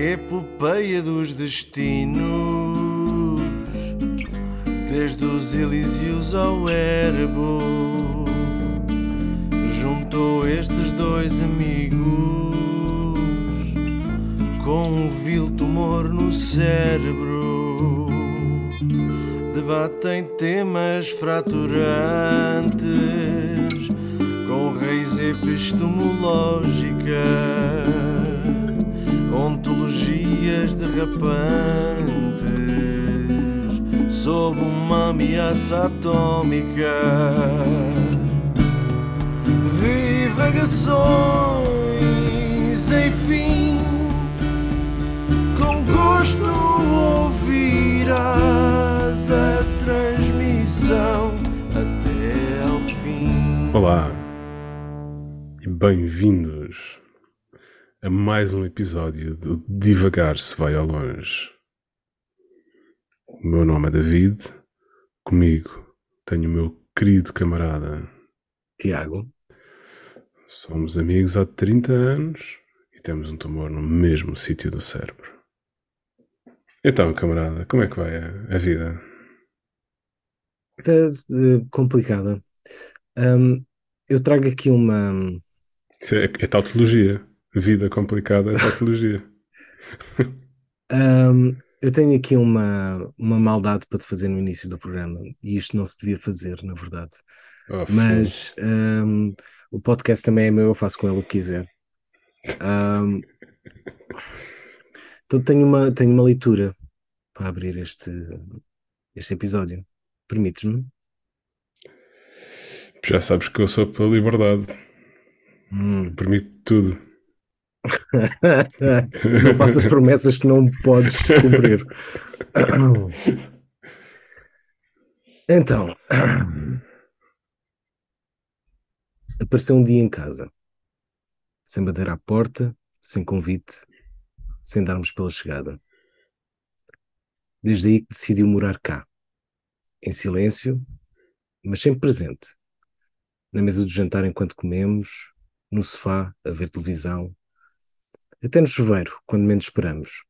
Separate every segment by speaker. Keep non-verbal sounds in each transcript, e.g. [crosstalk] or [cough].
Speaker 1: Epopeia dos destinos, desde os Elíseos ao Erebo, juntou estes dois amigos com um vil tumor no cérebro. Debatem temas fraturantes com raiz epistemológica, ontologias derrapantes sob uma ameaça atômica. Divagações, enfim, com gosto ouvirás a transmissão até ao fim.
Speaker 2: Olá e bem-vindos a mais um episódio do Divagar se vai ao longe. O meu nome é David, comigo tenho o meu querido camarada.
Speaker 3: Tiago,
Speaker 2: Somos amigos há 30 anos e temos um tumor no mesmo sítio do cérebro. Então, camarada, como é que vai a, a vida?
Speaker 3: está eh, complicada. Ahm, eu trago aqui uma.
Speaker 2: Isso é, é tautologia. Vida complicada é tautologia. [laughs]
Speaker 3: ahm, eu tenho aqui uma, uma maldade para te fazer no início do programa e isto não se devia fazer, na verdade.
Speaker 2: Oh,
Speaker 3: Mas ahm, o podcast também é meu, eu faço com ele o que quiser. Ahm, [laughs] então tenho uma, tenho uma leitura para abrir este, este episódio. Permites-me?
Speaker 2: Já sabes que eu sou pela liberdade.
Speaker 3: Hum.
Speaker 2: Permite tudo. [laughs]
Speaker 3: não faças promessas que não podes cumprir. [coughs] Então, [coughs] apareceu um dia em casa, sem bater à porta, sem convite, sem darmos pela chegada. Desde aí que decidiu morar cá, em silêncio, mas sempre presente, na mesa do jantar enquanto comemos, no sofá a ver televisão, até no chuveiro, quando menos esperamos.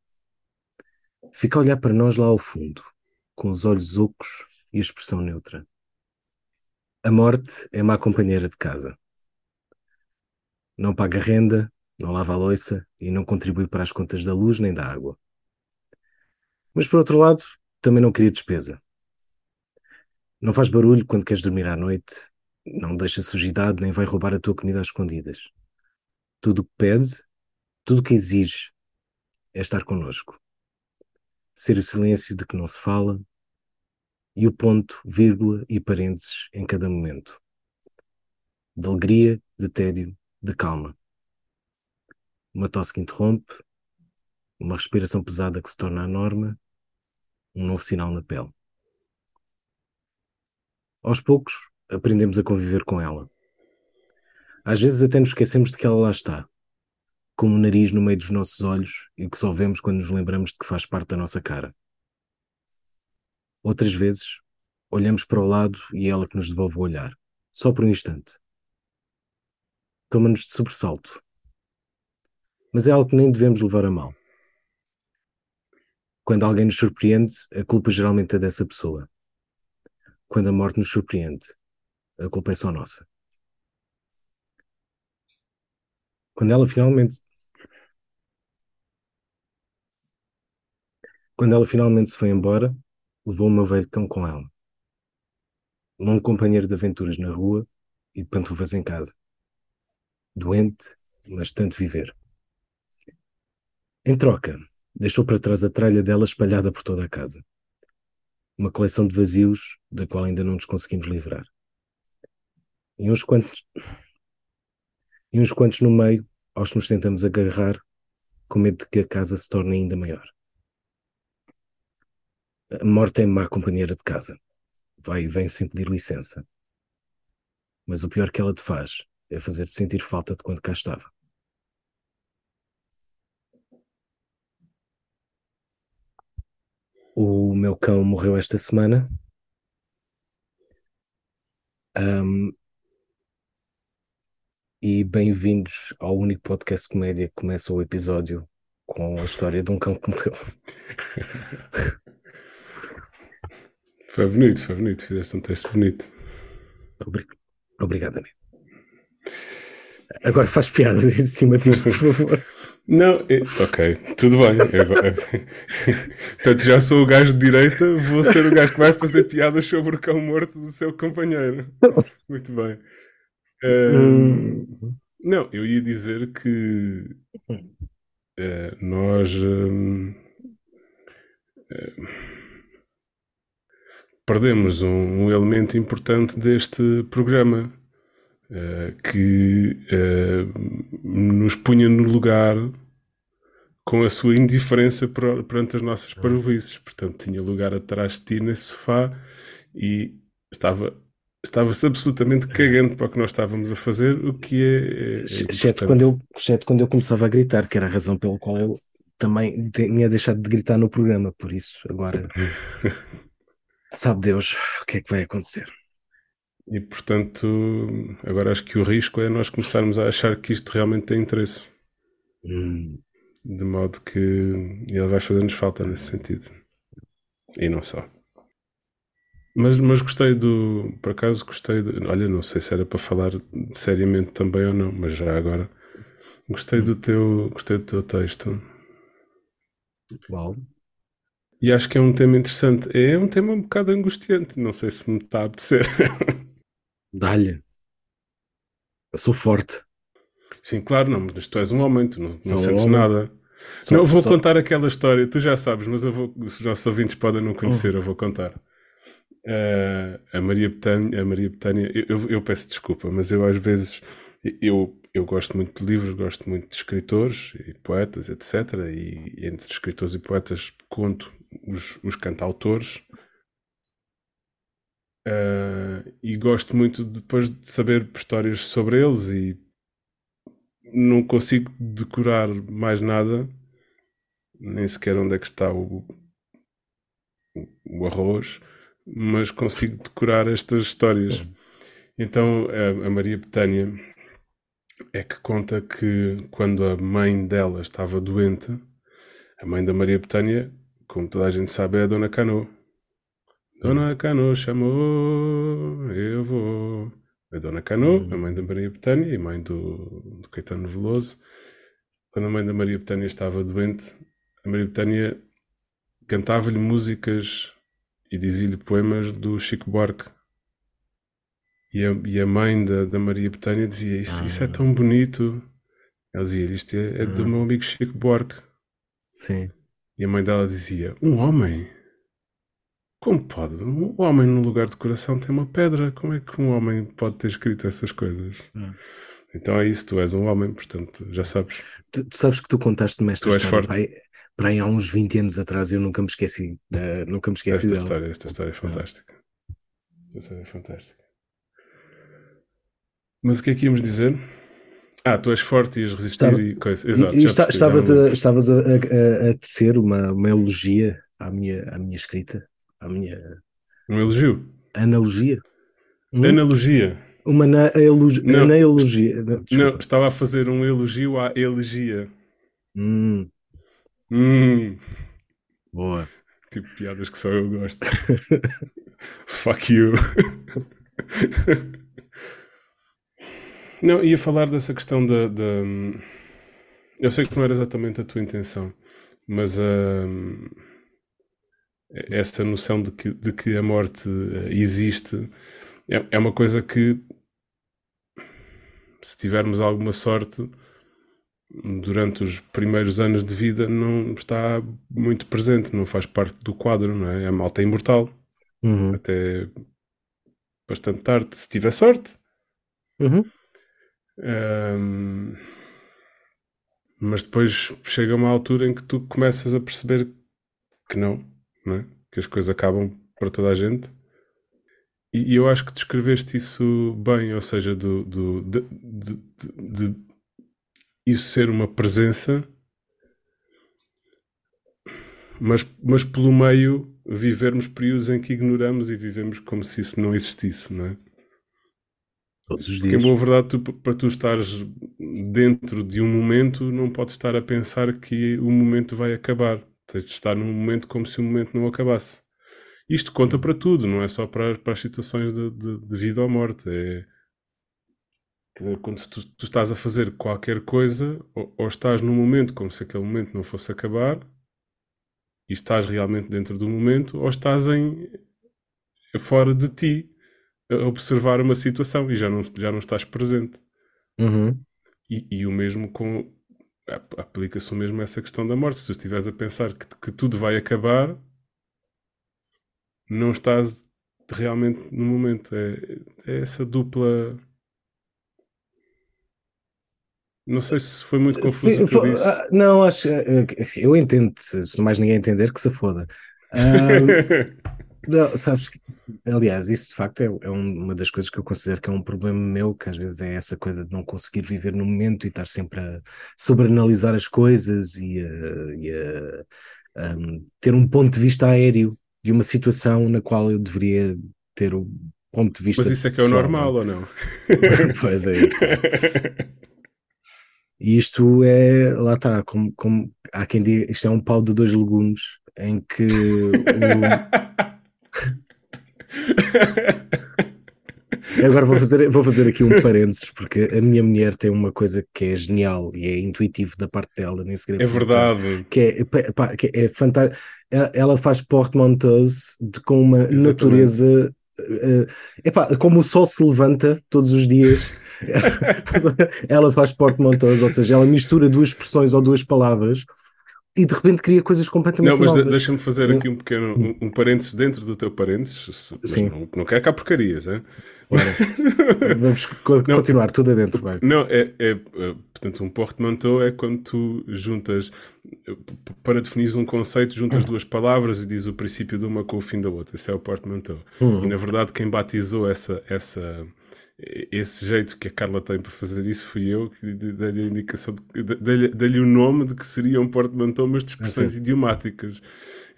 Speaker 3: Fica a olhar para nós lá ao fundo, com os olhos ocos e a expressão neutra. A morte é má companheira de casa. Não paga renda, não lava a louça e não contribui para as contas da luz nem da água. Mas por outro lado, também não cria despesa. Não faz barulho quando queres dormir à noite, não deixa sujidade nem vai roubar a tua comida às escondidas. Tudo o que pede tudo o que exige é estar connosco. Ser o silêncio de que não se fala e o ponto, vírgula e parênteses em cada momento. De alegria, de tédio, de calma. Uma tosse que interrompe, uma respiração pesada que se torna a norma, um novo sinal na pele. Aos poucos, aprendemos a conviver com ela. Às vezes até nos esquecemos de que ela lá está, como o nariz no meio dos nossos olhos e que só vemos quando nos lembramos de que faz parte da nossa cara. Outras vezes, olhamos para o lado e é ela que nos devolve o olhar, só por um instante. Toma-nos de sobressalto. Mas é algo que nem devemos levar a mal. Quando alguém nos surpreende, a culpa geralmente é dessa pessoa. Quando a morte nos surpreende, a culpa é só nossa. Quando ela finalmente Quando ela finalmente se foi embora, levou o meu velho cão com ela. Um longo companheiro de aventuras na rua e de pantufas em casa. Doente, mas tanto viver. Em troca, deixou para trás a tralha dela espalhada por toda a casa. Uma coleção de vazios da qual ainda não nos conseguimos livrar. E uns quantos, e uns quantos no meio aos que nos tentamos agarrar com medo de que a casa se torne ainda maior. A morte é má companheira de casa. Vai e vem sem pedir licença. Mas o pior que ela te faz é fazer-te sentir falta de quando cá estava. O meu cão morreu esta semana. Ahm, e bem-vindos ao único podcast comédia que começa o episódio com a história de um cão que morreu. [laughs]
Speaker 2: Foi bonito, foi bonito. Fizeste um texto bonito.
Speaker 3: Obri- Obrigado, amigo. Agora faz piadas [laughs] em cima disto, por favor.
Speaker 2: Não, é- ok, tudo bem. Eu agora- [laughs] Portanto, já sou o gajo de direita, vou ser o gajo que vai fazer piadas sobre o cão morto do seu companheiro. Muito bem. Ahm, não, eu ia dizer que eh, nós hum, eh, perdemos um, um elemento importante deste programa eh, que eh, nos punha no lugar com a sua indiferença per- perante as nossas parvoices. Portanto, tinha lugar atrás de ti nesse sofá e estava. Estava-se absolutamente cagante para o que nós estávamos a fazer, o que é, é, é
Speaker 3: Exceto
Speaker 2: importante.
Speaker 3: quando, eu, exceto quando eu começava a gritar, que era a razão pela qual eu também tinha deixado de gritar no programa. Por isso, agora, [laughs] sabe Deus o que é que vai acontecer.
Speaker 2: E portanto, agora acho que o risco é nós começarmos a achar que isto realmente tem interesse.
Speaker 3: Hum,
Speaker 2: De modo que ele vai fazer-nos falta nesse sentido. E não só. Mas, mas gostei do. Por acaso gostei. De, olha, não sei se era para falar seriamente também ou não, mas já agora. Gostei do teu, gostei do teu texto.
Speaker 3: uau.
Speaker 2: E acho que é um tema interessante. É um tema um bocado angustiante. Não sei se me está a apetecer. [laughs]
Speaker 3: Dá-lhe. Eu sou forte.
Speaker 2: Sim, claro, não, mas tu és um homem, tu não, não
Speaker 3: Sou
Speaker 2: sentes
Speaker 3: homem.
Speaker 2: nada.
Speaker 3: Só-
Speaker 2: não, vou
Speaker 3: só-
Speaker 2: contar aquela história, tu já sabes, mas eu vou, os nossos ouvintes podem não conhecer, eu vou contar. Eh, a Maria Betânia, a Maria Betânia eu, eu- eu peço desculpa, mas eu às vezes eu, eu gosto muito de livros, gosto muito de escritores e poetas, etc. E, entre escritores e poetas conto os, os cantautores. Eh, e gosto muito de- depois de saber histórias sobre eles e não consigo decorar mais nada, nem sequer onde é que está o, o arroz, mas consigo decorar estas histórias. Então a, a Maria Betânia é que conta que quando a mãe dela estava doente, a mãe da Maria Betânia, como toda a gente sabe, é a Dona Cano. Dona Cano chamou, eu vou. A Dona Cano, a mãe da Maria Betânia e mãe do, do Caetano Veloso. Quando a mãe da Maria Betânia estava doente, a Maria Betânia cantava-lhe músicas e dizia-lhe poemas do Chico Buarque. E a, e a mãe da, da Maria Betânia dizia: Isso, isso é tão bonito. Ela dizia: Isto é, é do meu amigo Chico Buarque.
Speaker 3: Sim.
Speaker 2: E a mãe dela dizia: Um homem? Como pode? Um homem no lugar de coração tem uma pedra. Como é que um homem pode ter escrito essas coisas?
Speaker 3: Hum.
Speaker 2: Então é isso, tu és um homem, portanto, já sabes.
Speaker 3: Tu, tu sabes que tu contaste-me esta
Speaker 2: Tu és
Speaker 3: história
Speaker 2: forte.
Speaker 3: aí, para aí há uns 20 anos atrás e eu nunca me esqueci. eh, nunca me esqueci
Speaker 2: Esta
Speaker 3: dela.
Speaker 2: história, esta história é fantástica. Esta história é fantástica. Mas o que é que íamos dizer? Ah, tu és forte e ias resistir
Speaker 3: Estava-
Speaker 2: e coisa.
Speaker 3: E-
Speaker 2: Exato,
Speaker 3: e
Speaker 2: percebi, já
Speaker 3: estavas, a, estavas a, a- a- tecer uma, uma elogia à minha, à minha escrita, à minha
Speaker 2: Um elogio.
Speaker 3: analogia. Hum?
Speaker 2: Analogia.
Speaker 3: Uma na, elogi,
Speaker 2: Não.
Speaker 3: analogia.
Speaker 2: Não, estava a fazer um elogio à elegia.
Speaker 3: Hum,
Speaker 2: Hum,
Speaker 3: boa.
Speaker 2: tipo piadas que só eu gosto. [laughs] Fuck you. [laughs] Não, ia falar dessa questão da, da- Eu sei que não era exatamente a tua intenção, mas hum, essa noção de que, de que a morte eh, existe é, é uma coisa que, se tivermos alguma sorte, durante os primeiros anos de vida não está muito presente, não faz parte do quadro, não é? A malta é imortal
Speaker 3: Uhum.
Speaker 2: até bastante tarde, se tiver sorte.
Speaker 3: Uhum.
Speaker 2: Ahm, mas depois chega uma altura em que tu começas a perceber que não, não é? que as coisas acabam para toda a gente. E, e eu acho que descreveste isso bem, ou seja, do, do, de, de- de- de isso ser uma presença, mas, mas pelo meio vivermos períodos em que ignoramos e vivemos como se isso não existisse, não é?
Speaker 3: Todos os
Speaker 2: Porque, em
Speaker 3: dias.
Speaker 2: boa verdade, tu, para tu estares dentro de um momento, não podes estar a pensar que o momento vai acabar. Tens de estar num momento como se o momento não acabasse. Isto conta para tudo, não é só para, para as situações de, de, de vida ou morte. É, quer dizer, quando tu, tu estás a fazer qualquer coisa, ou, ou estás num momento como se aquele momento não fosse acabar, e estás realmente dentro do momento, ou estás em, fora de ti a observar uma situação e já não, já não estás presente.
Speaker 3: Uhum.
Speaker 2: E, e o mesmo com. ap- Aplica-se o mesmo a essa questão da morte. Se tu estiveres a pensar que, que tudo vai acabar, não estás realmente no momento. É, é essa dupla. Não sei se foi muito confuso
Speaker 3: Sim,
Speaker 2: o que eu
Speaker 3: fo-
Speaker 2: disse.
Speaker 3: ah, não, acho. eh, Eu entendo, se mais ninguém entender, que se foda. [laughs] Ah, Não, sabes que, aliás, isso de facto é, é um- uma das coisas que eu considero que é um problema meu, que às vezes é essa coisa de não conseguir viver no momento e estar sempre a sobreanalisar as coisas e, a, e a, um, ter um ponto de vista aéreo de uma situação na qual eu deveria ter o ponto de vista
Speaker 2: Mas isso é que é o normal,
Speaker 3: não
Speaker 2: ou não?
Speaker 3: é? [laughs] Pois é. E isto é, lá está, como, como há quem diga, isto é um pau de dois legumes, em que o, [laughs] Agora vou fazer, vou fazer aqui um parênteses, porque a minha mulher tem uma coisa que é genial e é intuitivo da parte dela, nem sequer
Speaker 2: É verdade.
Speaker 3: Que é, pá, que é fantástico. Ela faz portmanteaus de- com uma
Speaker 2: Exatamente.
Speaker 3: natureza. eh, epá, como o sol se levanta todos os dias, [laughs] ela faz portmanteaus, ou seja, ela mistura duas expressões ou duas palavras e de repente cria coisas completamente
Speaker 2: Não, mas de-
Speaker 3: novas.
Speaker 2: deixa-me fazer aqui um pequeno um, um parênteses dentro do teu parênteses.
Speaker 3: Sim.
Speaker 2: Não, não quero cá porcarias, é?
Speaker 3: Ora, [laughs] vamos co- continuar tudo adentro, vai.
Speaker 2: Não, é, é, é, portanto, um portmanteau é quando tu juntas, para definir um conceito, juntas duas palavras e diz o princípio de uma com o fim da outra. Esse é o portmanteau.
Speaker 3: Hum.
Speaker 2: E na verdade, quem batizou essa, essa, esse jeito que a Carla tem para fazer isso fui eu que de- dei-lhe a indicação, de- de- dei-lhe o nome de que seria um portmanteau, mas de expressões
Speaker 3: sim.
Speaker 2: idiomáticas.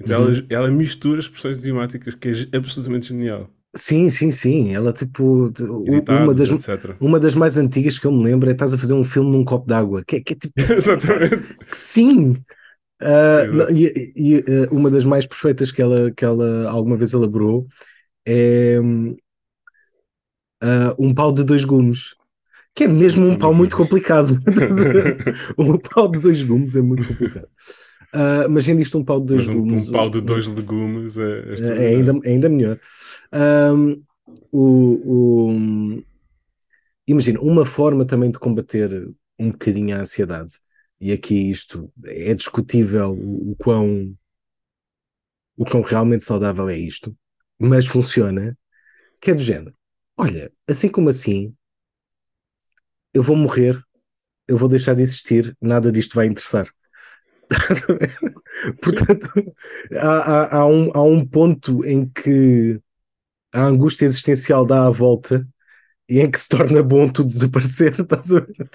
Speaker 2: Então ela, ela mistura expressões idiomáticas, que é absolutamente genial.
Speaker 3: Sim, sim, sim. Ela, tipo, uma das,
Speaker 2: etc.
Speaker 3: uma das mais antigas que eu me lembro é estás a fazer um filme num copo d'água. Que, é- que é tipo, [laughs]
Speaker 2: Exatamente.
Speaker 3: que sim! Ah,
Speaker 2: Sim,
Speaker 3: não, e e, ah, uma das mais perfeitas que ela, que ela alguma vez elaborou é ah, um pau de dois gumes. Que é mesmo um pau muito complicado. [laughs] [laughs] Um pau de dois gumes é muito complicado. Ah, mas ainda isto um pau de dois
Speaker 2: Mas um,
Speaker 3: gumes.
Speaker 2: um pau de dois legumes é, é
Speaker 3: É, ainda, é ainda melhor. Ahm, o, o- imagina, uma forma também de combater um bocadinho a ansiedade, e aqui isto é discutível o, o quão, o quão realmente saudável é isto, mas funciona, que é do género. Olha, assim como assim, eu vou morrer, eu vou deixar de existir, nada disto vai interessar. [laughs] Portanto, há, há, há um, há um ponto em que a angústia existencial dá a volta e em que se torna bom tu desaparecer. [laughs] estás a ver?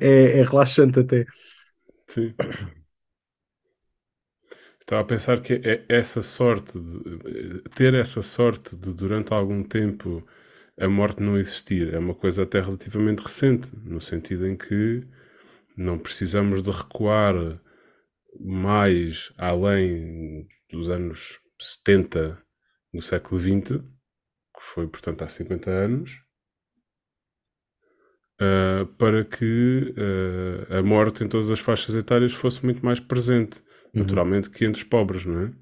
Speaker 3: É, é relaxante até.
Speaker 2: Sim. Estava a pensar que é essa sorte, de, ter essa sorte de durante algum tempo a morte não existir é uma coisa até relativamente recente, no sentido em que não precisamos de recuar mais além dos anos 70 do século XX, que foi, portanto, há 50 anos, uh, para que uh, a morte em todas as faixas etárias fosse muito mais presente.
Speaker 3: Uhum.
Speaker 2: Naturalmente que entre os pobres, não é?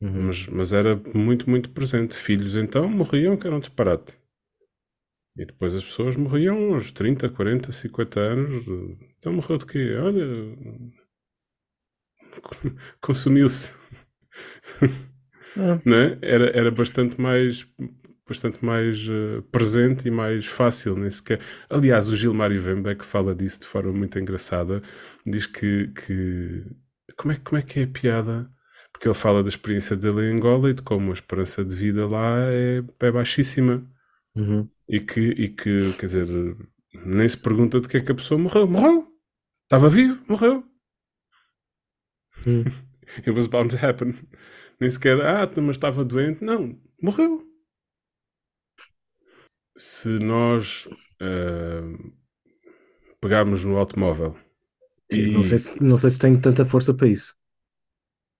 Speaker 3: Uhum.
Speaker 2: Mas, mas era muito, muito presente. Filhos então morriam, que era um disparate. E depois as pessoas morriam aos 30, 40, 50 anos. Então morreu de quê? Olha, [laughs] consumiu-se.
Speaker 3: Ah.
Speaker 2: Não é? era, era bastante mais bastante mais uh, presente e mais fácil, nem sequer. Aliás, o Gilmário Vembeck fala disso de forma muito engraçada. Diz que, que como, é, como é que é a piada? Porque ele fala da experiência dele em Angola e de como a esperança de vida lá é, é baixíssima.
Speaker 3: Uhum.
Speaker 2: E que, e que, quer dizer, nem se pergunta de que é que a pessoa morreu. Morreu! Estava vivo, morreu.
Speaker 3: Uhum. [laughs]
Speaker 2: It was bound to happen. Nem sequer, ah, mas estava doente. Não, morreu. se nós uh, pegarmos no automóvel
Speaker 3: e... Não, sei se, não sei se tenho tanta força para isso.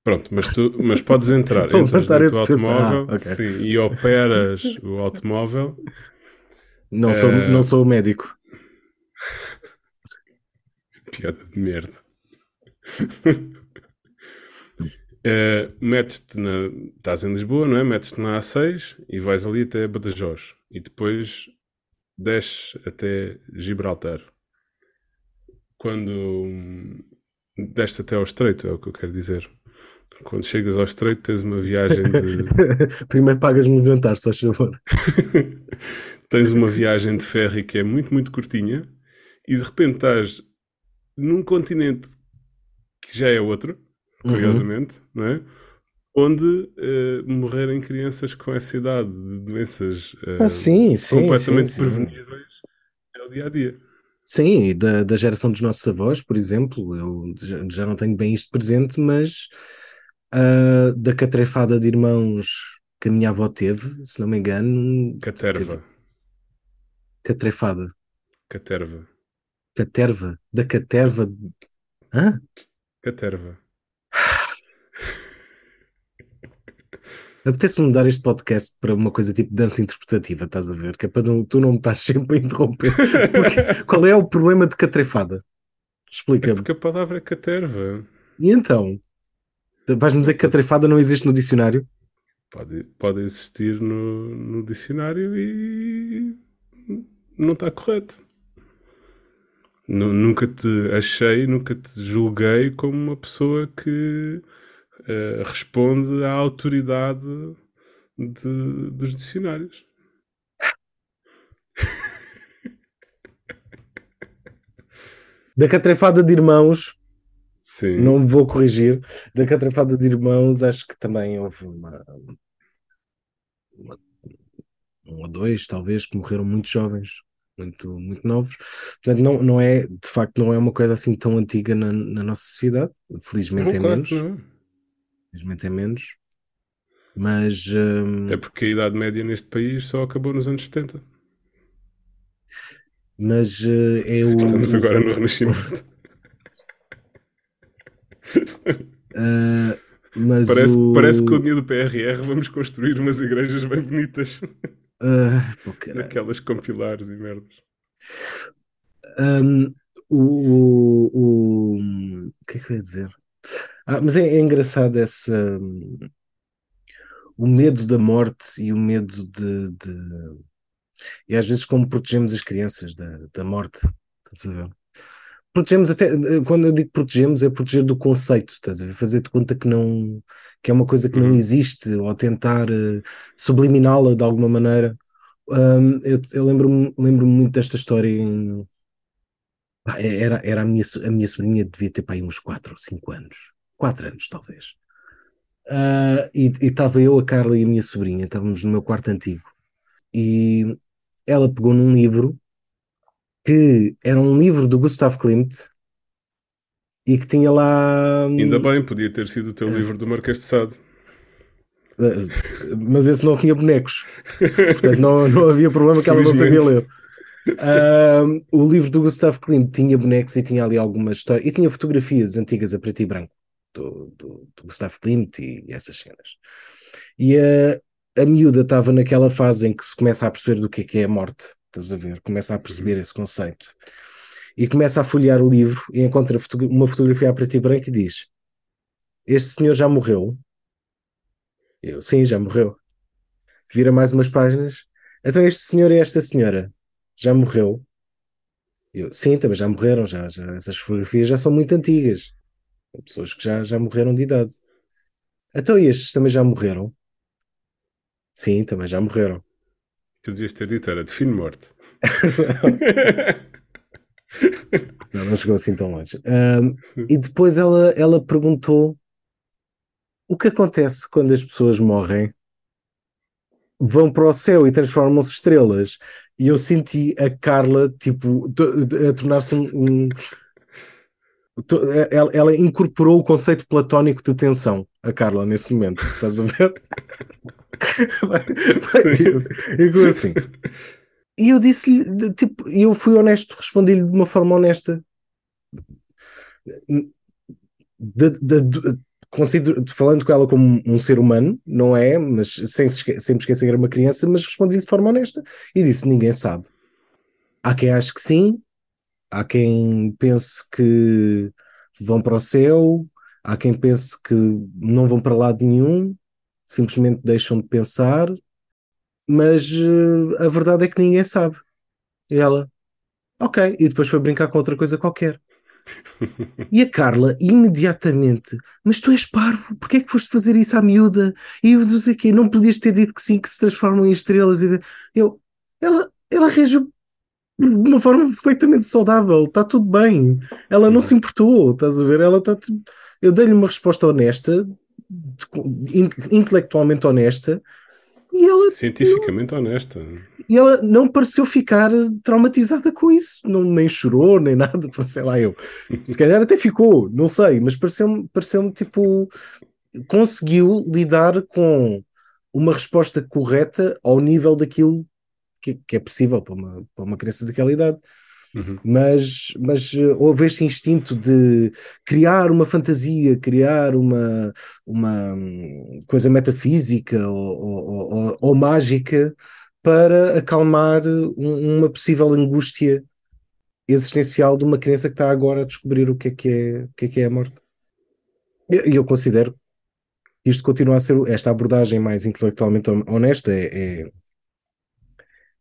Speaker 2: Pronto, mas, tu, mas podes entrar, [laughs] entras no automóvel ah, okay. sim, e operas o automóvel.
Speaker 3: Não, sou, uh... não sou médico. [laughs]
Speaker 2: Piada de merda. uh, [laughs] metes-te na. Estás em Lisboa, não é? Metes-te na A6 e vais ali até Badajoz. E depois desces até Gibraltar. Quando desces até ao Estreito, é o que eu quero dizer. Quando chegas ao Estreito, tens uma viagem de. [laughs]
Speaker 3: Primeiro pagas-me um jantar, se faz favor. [laughs]
Speaker 2: tens uma viagem de ferry que é muito, muito curtinha e de repente estás num continente que já é outro, uhum. curiosamente, uhum. não é? Onde uh, morrerem crianças com essa idade de doenças uh,
Speaker 3: ah, sim, sim,
Speaker 2: completamente
Speaker 3: sim,
Speaker 2: preveníveis é o dia a dia.
Speaker 3: Sim, da, da geração dos nossos avós, por exemplo, eu já não tenho bem isto presente, mas uh, da catrefada de irmãos que a minha avó teve, se não me engano.
Speaker 2: Caterva.
Speaker 3: Catrefada.
Speaker 2: Caterva.
Speaker 3: Caterva. Da caterva. Hã?
Speaker 2: Caterva. [laughs]
Speaker 3: Apetece-me mudar este podcast para uma coisa tipo dança interpretativa, estás a ver? Que é para não, tu não me estás [laughs] sempre a interromper. Porque, [laughs] qual é o problema de catrefada? Explica-me. É
Speaker 2: porque a palavra é caterva.
Speaker 3: E então? Vais-me dizer que catrefada não existe no dicionário?
Speaker 2: Pode, pode existir no, no dicionário e não está correto. Nunca te achei, nunca te julguei como uma pessoa que uh, responde à autoridade de, dos dicionários.
Speaker 3: Da catrefada de irmãos,
Speaker 2: Sim.
Speaker 3: não me vou corrigir. Da catrefada de irmãos, acho que também houve uma, uma um ou dois, talvez, que morreram muito jovens muito, muito novos. Portanto, não, não é, de facto, não é uma coisa assim tão antiga na, na nossa sociedade. Felizmente não, é claro, menos. Não. Felizmente é menos. Mas. Hum,
Speaker 2: Até porque a Idade Média neste país só acabou nos anos 70.
Speaker 3: Mas uh, é o.
Speaker 2: Estamos agora no Renascimento.
Speaker 3: Uh, mas
Speaker 2: parece,
Speaker 3: o...
Speaker 2: parece que com o dinheiro do PRR vamos construir umas igrejas bem bonitas. [laughs]
Speaker 3: Uh,
Speaker 2: Naquelas com pilares e merdas.
Speaker 3: Um, o, o, o, o, que é que eu ia dizer? Ah, mas é, é engraçado esse um, o medo da morte e o medo de, de, e às vezes como protegemos as crianças da, da morte, estás a ver? Protegemos até, quando eu digo protegemos, é proteger do conceito, estás a ver? Fazer-te conta que não, que é uma coisa que não uhum. existe, ou tentar uh, subliminá-la de alguma maneira. Um, eu, eu lembro-me lembro muito desta história em, era, era a minha, a minha sobrinha devia ter para aí uns 4 ou 5 anos. 4 anos, talvez. Uh, e estava eu, a Carla e a minha sobrinha, estávamos no meu quarto antigo. E ela pegou num livro que era um livro do Gustav Klimt e que tinha lá.
Speaker 2: Ainda bem, podia ter sido o teu uh, livro do Marquês de Sade.
Speaker 3: Uh, mas esse não tinha bonecos, portanto não, não havia problema que ela não sabia ler. Uh, o livro do Gustavo Klimt tinha bonecos e tinha ali algumas histórias e tinha fotografias antigas a preto e branco do, do, do Gustavo Klimt e, e, essas cenas. E a, a miúda estava naquela fase em que se começa a perceber do que é que é a morte, estás a ver? Começa a perceber esse conceito e começa a folhear o livro e encontra uma fotografia a preto e branco e diz: Este senhor já morreu. Eu, sim, já morreu. Vira mais umas páginas. Então, este senhor e esta senhora já morreu. Eu, sim, também já morreram, já, já, essas fotografias já são muito antigas. Pessoas que já, já morreram de idade. Então estes também já morreram? Sim, também já morreram.
Speaker 2: Tu devias ter dito, era de fim de morte. [laughs]
Speaker 3: não, não chegou assim tão longe. Um, e depois ela, ela perguntou o que acontece quando as pessoas morrem, vão para o céu e transformam-se estrelas e eu senti a Carla tipo a tornar-se um, um ela, ela, incorporou o conceito platónico de tensão, a Carla, nesse momento, estás a ver? [laughs] [laughs] vai, vai, eu, assim. E eu disse-lhe, tipo, eu fui honesto, respondi-lhe de uma forma honesta. De, de, de, considero, falando com ela como um ser humano, não é? Mas sem, sem me esquecer que era uma criança, mas respondi de forma honesta e disse: ninguém sabe. Há quem ache que sim, há quem pense que vão para o céu, há quem pense que não vão para lado nenhum, simplesmente deixam de pensar, mas uh, a verdade é que ninguém sabe. E ela, ok, e depois foi brincar com outra coisa qualquer. [laughs] E a Carla, imediatamente, mas tu és parvo, porque é que foste fazer isso à miúda? E eu não sei o quê, não podias ter dito que sim, que se transformam em estrelas. E eu, ela, ela reagiu de uma forma perfeitamente saudável, está tudo bem. Ela não se importou, estás a ver? Ela está. Eu dei-lhe uma resposta honesta, intelectualmente honesta, e ela.
Speaker 2: Cientificamente não, honesta.
Speaker 3: E ela não pareceu ficar traumatizada com isso, não, nem chorou, nem nada, [laughs] sei lá eu. Se calhar até ficou, não sei, mas pareceu-me pareceu tipo. Conseguiu lidar com uma resposta correta ao nível daquilo que, que é possível para uma, para uma criança daquela idade. Uhum. Mas, mas eh, houve este instinto de criar uma fantasia, criar uma, uma hum, coisa metafísica ou, ou, ou, ou mágica para acalmar uma possível angústia existencial de uma criança que está agora a descobrir o que é que é, o que é, que é a morte. E eu considero que isto continua a ser esta abordagem mais intelectualmente honesta é, é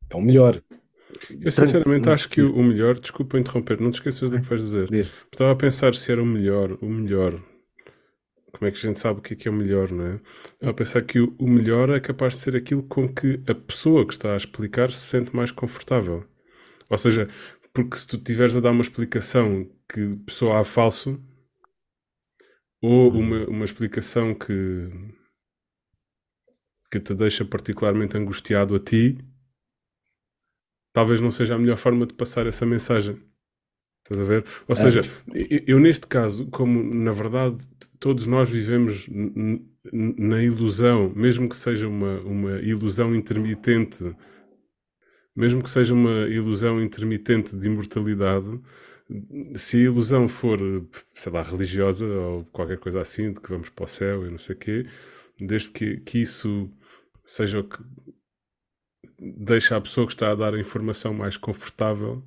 Speaker 3: é o melhor.
Speaker 2: Eu sinceramente acho que o melhor, desculpa interromper, não te esqueças do que vais dizer. Estava a pensar se era o melhor, o melhor. Como é que a gente sabe o que é que é o melhor, não é? Estava a pensar que o, o melhor é capaz de ser aquilo com que a pessoa que está a explicar se sente mais confortável. Ou seja, porque se tu tiveres a dar uma explicação que pessoa há falso, ou uhum. uma, uma explicação que, que te deixa particularmente angustiado a ti, talvez não seja a melhor forma de passar essa mensagem. Estás a ver? Ou seja, eu, eu neste caso, como na verdade todos nós vivemos na ilusão, mesmo que seja uma, uma ilusão intermitente, mesmo que seja uma ilusão intermitente de imortalidade, se a ilusão for, sei lá, religiosa ou qualquer coisa assim, de que vamos para o céu e não sei o quê, desde que, que isso seja o que deixa a pessoa que está a dar a informação mais confortável?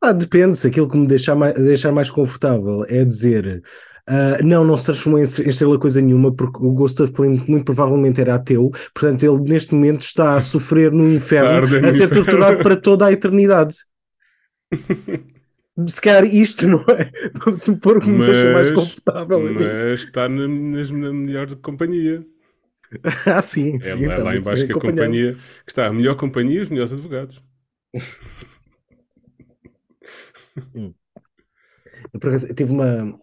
Speaker 3: Ah, depende, se aquilo que me deixar mais, deixar mais confortável é dizer uh, não, não se transformou em estrela coisa nenhuma, porque o Gustav Klimt muito provavelmente era ateu, portanto ele neste momento está a sofrer no [laughs] inferno, a ser torturado para toda a eternidade. [laughs] se calhar isto não é [laughs] se me for o que me deixa mais confortável.
Speaker 2: Mas está na, na melhor companhia. [laughs]
Speaker 3: ah, sim,
Speaker 2: é,
Speaker 3: sim.
Speaker 2: É lá embaixo que a companhia que está a melhor companhia e os melhores advogados. [laughs]
Speaker 3: hum. Eu, por acaso, tive uma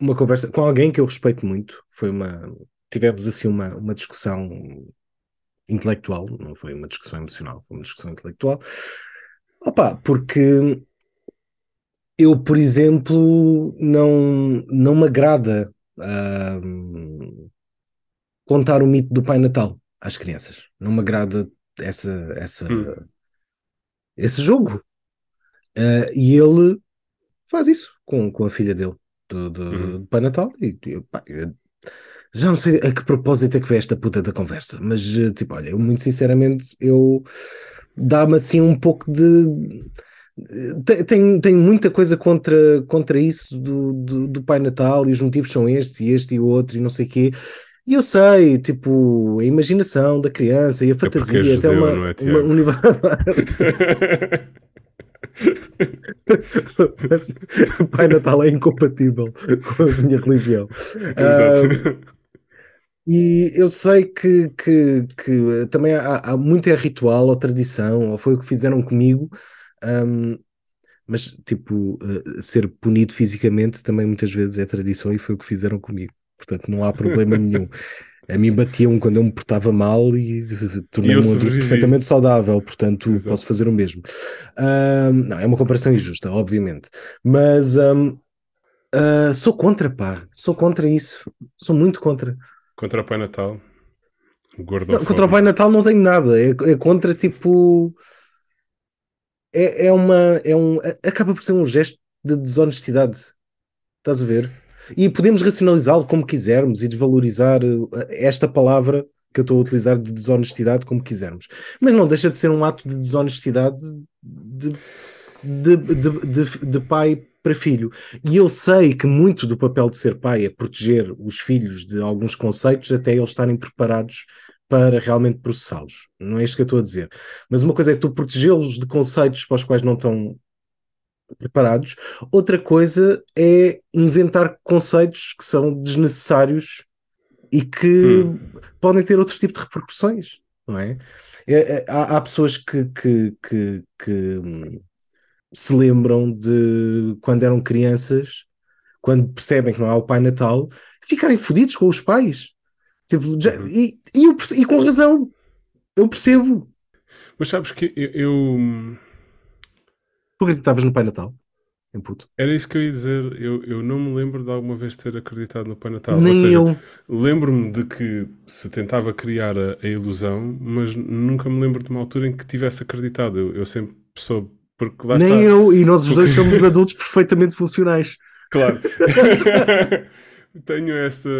Speaker 3: uma conversa com alguém que eu respeito muito. Foi uma tivemos assim uma, uma discussão intelectual, não foi uma discussão emocional, foi uma discussão intelectual. Opa, porque eu, por exemplo, não, não me agrada uh, contar o mito do Pai Natal às crianças. Não me agrada essa, essa, hum. esse jogo. Uh, e ele faz isso com, com a filha dele, do, do, uhum. do Pai Natal. E pá, eu, já não sei a que propósito é que veio esta puta da conversa, mas tipo, olha, eu muito sinceramente, eu dá-me assim um pouco de. Tenho, tenho muita coisa contra, contra isso do, do, do Pai Natal e os motivos são estes e este e o outro e não sei o quê. E eu sei, tipo, a imaginação da criança e a é fantasia, é até uma, é, uma universidade. [laughs] Pai Natal é incompatível com a minha religião. [laughs] Exato. Um, e eu sei que, que, que também há, há, muito é ritual ou tradição, ou foi o que fizeram comigo, um, mas tipo, uh, ser punido fisicamente também muitas vezes é tradição e foi o que fizeram comigo portanto não há problema nenhum. A mim batiam quando eu me portava mal e tornei-me um perfeitamente saudável, portanto Exato. posso fazer o mesmo. Um, não, é uma comparação injusta, obviamente, mas um, uh, ah, sou contra, pá, sou contra isso, sou muito contra.
Speaker 2: Contra o Pai Natal. Gordofóbico.
Speaker 3: contra o Pai Natal não tenho nada. É, é contra tipo. É, é uma. É um, acaba por ser um gesto de desonestidade. Estás a ver? E podemos racionalizá-lo como quisermos e desvalorizar eh, esta palavra que eu estou a utilizar de desonestidade como quisermos. Mas não deixa de ser um ato de desonestidade de, de, de, de, pai para filho. E eu sei que muito do papel de ser pai é proteger os filhos de alguns conceitos até eles estarem preparados para realmente processá-los. Não é isto que eu estou a dizer. Mas uma coisa é tu protegê-los de conceitos para os quais não estão preparados, outra coisa é inventar conceitos que são desnecessários e que hum. podem ter outro tipo de repercussões, não é? é, é há, há, pessoas que, que, que, que hum, se lembram de quando eram crianças, quando percebem que não há o Pai Natal, ficarem fodidos com os pais. Tipo, já, uhum. e, e, eu, e com razão, eu percebo.
Speaker 2: Mas sabes que eu. eu...
Speaker 3: Tu acreditavas no Pai Natal? Em puto.
Speaker 2: Era isso que eu ia dizer. Eu, eu não me lembro de alguma vez ter acreditado no Pai Natal.
Speaker 3: Nem seja, eu.
Speaker 2: Lembro-me de que se tentava criar a, a, ilusão, mas nunca me lembro de uma altura em que tivesse acreditado. Eu, eu sempre soube porque lá
Speaker 3: Nem
Speaker 2: está.
Speaker 3: eu, e nós os dois somos [laughs] adultos perfeitamente funcionais.
Speaker 2: Claro. [laughs] [laughs] Tenho essa,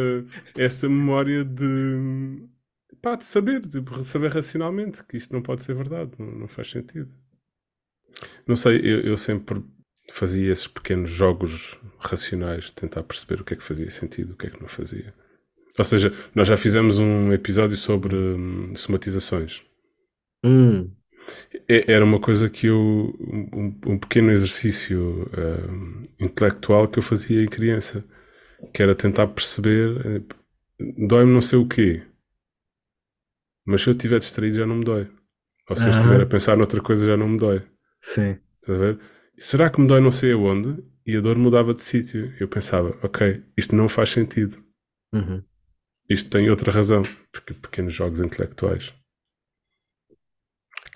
Speaker 2: essa memória de, pá, de saber, de saber racionalmente que isto não pode ser verdade, não, não faz sentido. Não sei, eu, eu sempre fazia esses pequenos jogos racionais, tentar perceber o que é que fazia sentido, o que é que não fazia. Ou seja, nós já fizemos um episódio sobre hum, somatizações.
Speaker 3: Hum.
Speaker 2: É, era uma coisa que eu. Um, um pequeno exercício uh, intelectual que eu fazia em criança, que era tentar perceber. Eh, dói-me não sei o quê, mas se eu estiver distraído já não me dói. Ou se eu estiver a pensar noutra coisa já não me dói.
Speaker 3: Sim.
Speaker 2: Estás a ver? Será que me dói não sei aonde? E a dor mudava de sítio. Eu pensava, ok, isto não faz sentido.
Speaker 3: Uhum.
Speaker 2: Isto tem outra razão. Porque pequenos jogos intelectuais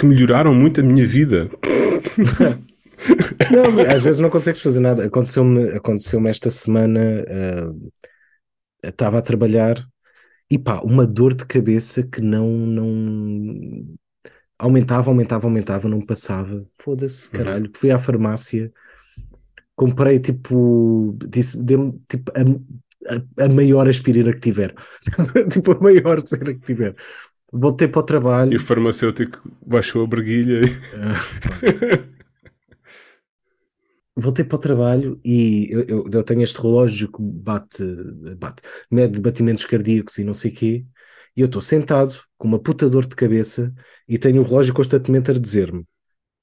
Speaker 2: que melhoraram muito a minha vida. [laughs] [laughs]
Speaker 3: não, às vezes não consegues fazer nada. Aconteceu-me aconteceu esta semana, uh, estava a trabalhar e pá, uma dor de cabeça que não, não aumentava, aumentava, aumentava, não passava. Foda-se, uhum. caralho. Uhum. Fui à farmácia, comprei tipo, disse, dê-me tipo a, a, a, maior aspirina que tiver, [laughs] tipo a maior cera que tiver. Voltei para o trabalho.
Speaker 2: E o farmacêutico baixou a briguilha.
Speaker 3: E... Voltei para o trabalho e eu, eu, eu, tenho este relógio que bate, bate, mede batimentos cardíacos e não sei o quê. E eu estou sentado com uma puta dor de cabeça e tenho o relógio constantemente a dizer-me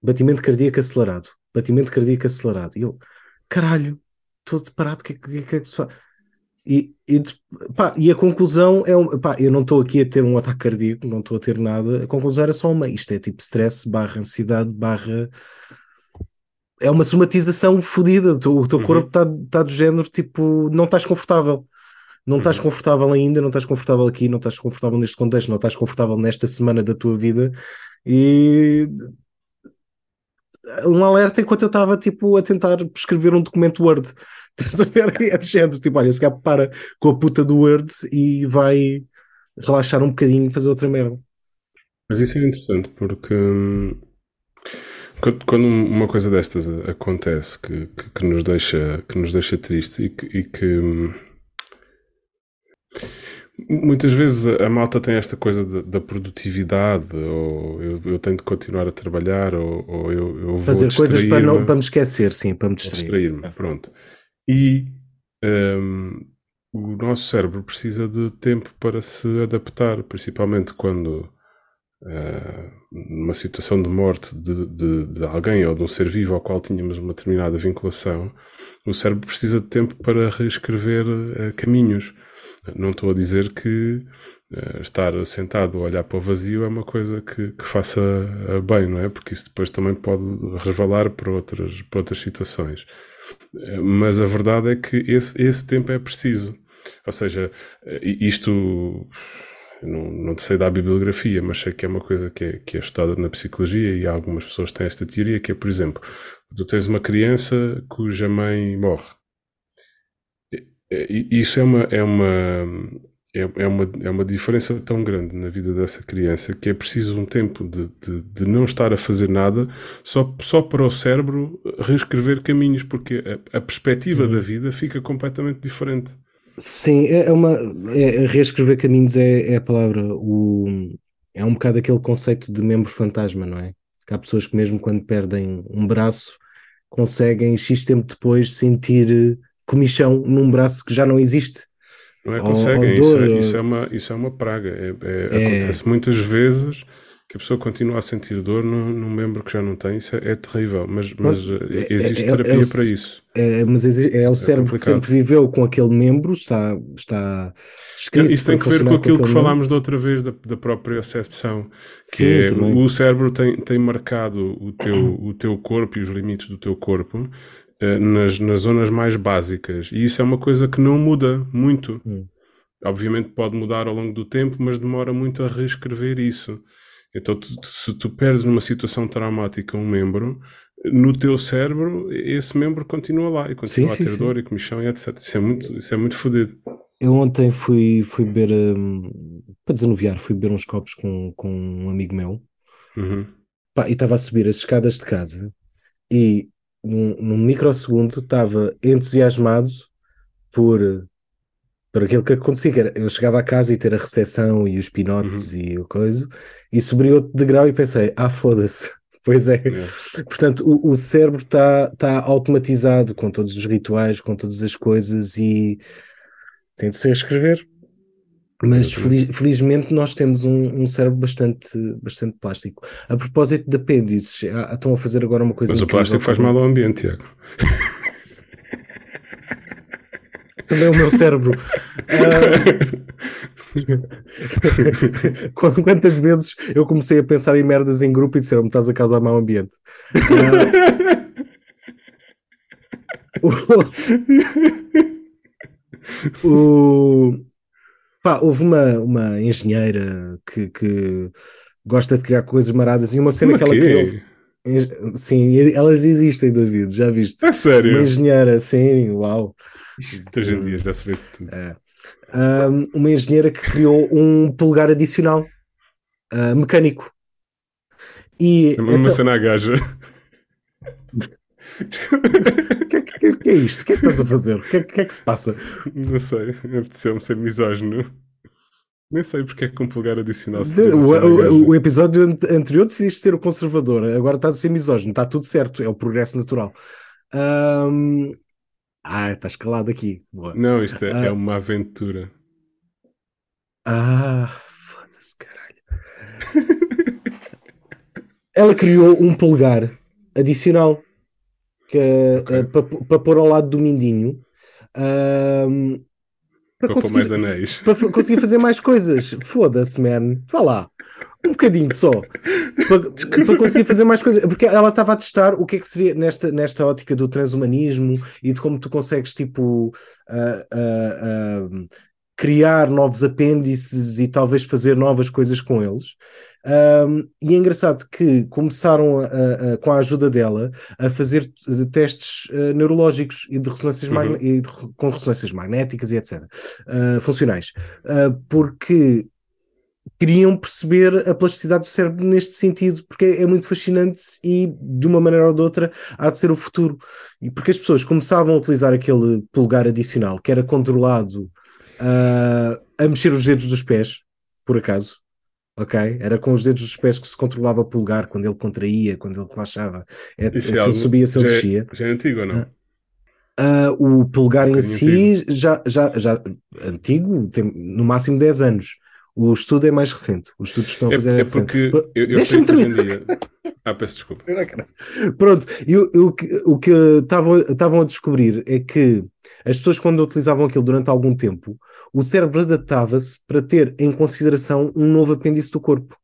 Speaker 3: batimento cardíaco acelerado, batimento cardíaco acelerado. E eu, caralho, estou deparado, o que, que, que é que se faz? E, e, pá, e a conclusão é um, pá, eu não estou aqui a ter um ataque cardíaco, não estou a ter nada. A conclusão era só uma: isto é tipo stress, barra ansiedade, barra. É uma somatização fodida. O teu, uhum. corpo está tá do género tipo, não estás confortável. Não estás uhum. confortável ainda, não estás confortável aqui, não estás confortável neste contexto, não estás confortável nesta semana da tua vida. E um alerta enquanto eu estava tipo a tentar escrever um documento Word [laughs] Estás a ver? É de género, tipo, olha, se calhar para com a puta do Word e vai relaxar um bocadinho e fazer outra merda.
Speaker 2: Mas isso é interessante porque hum, quando uma coisa destas acontece que, que, que, nos, deixa, que nos deixa triste e que, e que hum, muitas vezes a malta tem esta coisa da produtividade, ou eu, eu, tenho de continuar a trabalhar, ou, ou eu, eu, vou
Speaker 3: fazer coisas para, não, para me esquecer, sim, para me distrair.
Speaker 2: distrair-me. Pronto. E um, o nosso cérebro precisa de tempo para se adaptar, principalmente quando uh, numa situação de morte de, de, de, alguém ou de um ser vivo ao qual tínhamos uma determinada vinculação, o cérebro precisa de tempo para reescrever uh, caminhos. Não estou a dizer que uh, estar sentado a olhar para o vazio é uma coisa que, que faça bem, não é? Porque isso depois também pode resvalar para outras, para outras situações. Mas a verdade é que esse, esse tempo é preciso. Ou seja, isto não, não sei da bibliografia, mas sei que é uma coisa que é, que é estudada na psicologia e algumas pessoas têm esta teoria, que é, por exemplo, tu tens uma criança cuja mãe morre. Isso é uma, é uma, é, é, uma, é uma diferença tão grande na vida dessa criança que é preciso um tempo de, de, de não estar a fazer nada só, só para o cérebro reescrever caminhos, porque a, a perspectiva
Speaker 3: Uhum.
Speaker 2: da vida fica completamente diferente.
Speaker 3: Sim, é é uma. É, reescrever caminhos é, é a palavra. O, é um bocado aquele conceito de membro fantasma, não é? Que há pessoas que, mesmo quando perdem um braço, conseguem, X tempo depois, sentir comichão num braço que já não existe.
Speaker 2: Não é? Conseguem,
Speaker 3: ou
Speaker 2: isso,
Speaker 3: dor,
Speaker 2: é, isso, é uma, isso é uma praga. É- é-
Speaker 3: É.
Speaker 2: Acontece muitas vezes que a pessoa continua a sentir dor num, num membro que já não tem. Isso é, é terrível, mas, mas
Speaker 3: é-
Speaker 2: existe
Speaker 3: é- é
Speaker 2: terapia para isso.
Speaker 3: É, mas é o cérebro que sempre viveu com aquele membro, está, está escrito
Speaker 2: Isso tem que ver com aquilo que
Speaker 3: aquele membro.
Speaker 2: falámos da outra vez, da, da própria acepção, que
Speaker 3: Sim,
Speaker 2: é o cérebro tem, tem marcado o teu, o teu corpo e os limites do teu corpo nas, nas zonas mais básicas. E isso é uma coisa que não muda muito.
Speaker 3: Hum.
Speaker 2: Obviamente pode mudar ao longo do tempo, mas demora muito a reescrever isso. Então, tu- se tu perdes numa situação traumática um membro, no teu cérebro, esse membro continua lá e continua
Speaker 3: Sim,
Speaker 2: a ter
Speaker 3: sim.
Speaker 2: dor e comichão e etc. Isso é muito, isso é muito fodido.
Speaker 3: Eu ontem fui, fui beber, hum, para desanuviar, fui beber uns copos com, com um amigo meu.
Speaker 2: Uhum.
Speaker 3: Pá, e estava a subir as escadas de casa e num, num microsegundo estava entusiasmado por, por aquilo que acontecia. que era, eu chegava a casa e ter a recepção e os pinotes e o coisa, e subi outro degrau e pensei, ah, foda-se. [laughs] Pois é.
Speaker 2: É.
Speaker 3: Portanto, o, o cérebro está tá automatizado com todos os rituais, com todas as coisas e tem de se escrever. Mas feliz- felizmente nós temos um, um cérebro bastante, bastante plástico. A propósito de apêndices, estão a fazer agora uma coisa
Speaker 2: Mas o plástico faz mal ao ambiente, Tiago.
Speaker 3: Também o meu cérebro. Qu- [laughs] [laughs] Quantas vezes eu comecei a pensar em merdas em grupo e disseram-me estás a causar mau ambiente? [laughs] O- o- pá, houve uma, uma engenheira que, que gosta de criar coisas maradas e uma cena que ela
Speaker 2: quê?
Speaker 3: criou. Sim, elas existem, David, já viste?
Speaker 2: É sério?
Speaker 3: Uma engenheira, sim, uau.
Speaker 2: Isto Hoje em dia já se vê tudo.
Speaker 3: Um, uma engenheira que criou um polegar adicional uh, mecânico. E
Speaker 2: É uma
Speaker 3: então,
Speaker 2: cena a gaja. [laughs] [laughs]
Speaker 3: o que, é que- é isto? O que é que estás a fazer? O que é, que é que se passa?
Speaker 2: Não sei, apeteceu-me ser misógino. Nem sei porque é que um polegar adicional
Speaker 3: De-
Speaker 2: seria
Speaker 3: o, o- o episódio ant- anterior decidiste ser o conservador, agora estás a ser misógino, está tudo certo, é o progresso natural. Um, ah, estás calado aqui. Boa.
Speaker 2: Não, isto é,
Speaker 3: Ah.
Speaker 2: é uma aventura.
Speaker 3: Ah, foda-se, caralho. [laughs] Ela criou um polegar adicional que,
Speaker 2: Ok.
Speaker 3: eh, para pôr ao lado do mindinho ahm, para, conseguir,
Speaker 2: mais anéis.
Speaker 3: para conseguir fazer mais coisas. [laughs] Foda-se, man. Vá lá. Um bocadinho só. Para, para conseguir fazer mais coisas. Porque ela estava a testar o que é que seria nesta, nesta ótica do transhumanismo e de como tu consegues, tipo, ah, ah, ah, criar novos apêndices e talvez fazer novas coisas com eles. Um, e é engraçado que começaram a- a- a- com a ajuda dela a fazer eh, testes eh, neurológicos e de ressonâncias
Speaker 2: Uhum.
Speaker 3: e de- com ressonâncias magnéticas e etc. eh, funcionais, Uh, porque queriam perceber a plasticidade do cérebro neste sentido, porque é, é muito fascinante e de uma maneira ou de outra há de ser o futuro. E porque as pessoas começavam a utilizar aquele polegar adicional que era controlado uh, a mexer os dedos dos pés, por acaso. Ok? Era com os dedos dos pés que se controlava o polegar quando ele contraía, quando ele relaxava,
Speaker 2: é
Speaker 3: Se ele
Speaker 2: algo-
Speaker 3: subia, se ele
Speaker 2: é-
Speaker 3: descia.
Speaker 2: Já é antigo ou não?
Speaker 3: Ah, o polegar
Speaker 2: Um
Speaker 3: em si já, já, já antigo, tem no máximo 10 anos. O estudo é mais recente. Os estudos que estão a fazer é,
Speaker 2: É, é
Speaker 3: recente.
Speaker 2: porque
Speaker 3: Pô,
Speaker 2: eu, eu
Speaker 3: deixa-me terminar.
Speaker 2: Ah, peço desculpa. [laughs]
Speaker 3: Pronto, e o, o que- estavam a descobrir é que as pessoas, quando utilizavam aquilo durante algum tempo, o cérebro adaptava-se para ter em consideração um novo apêndice do corpo.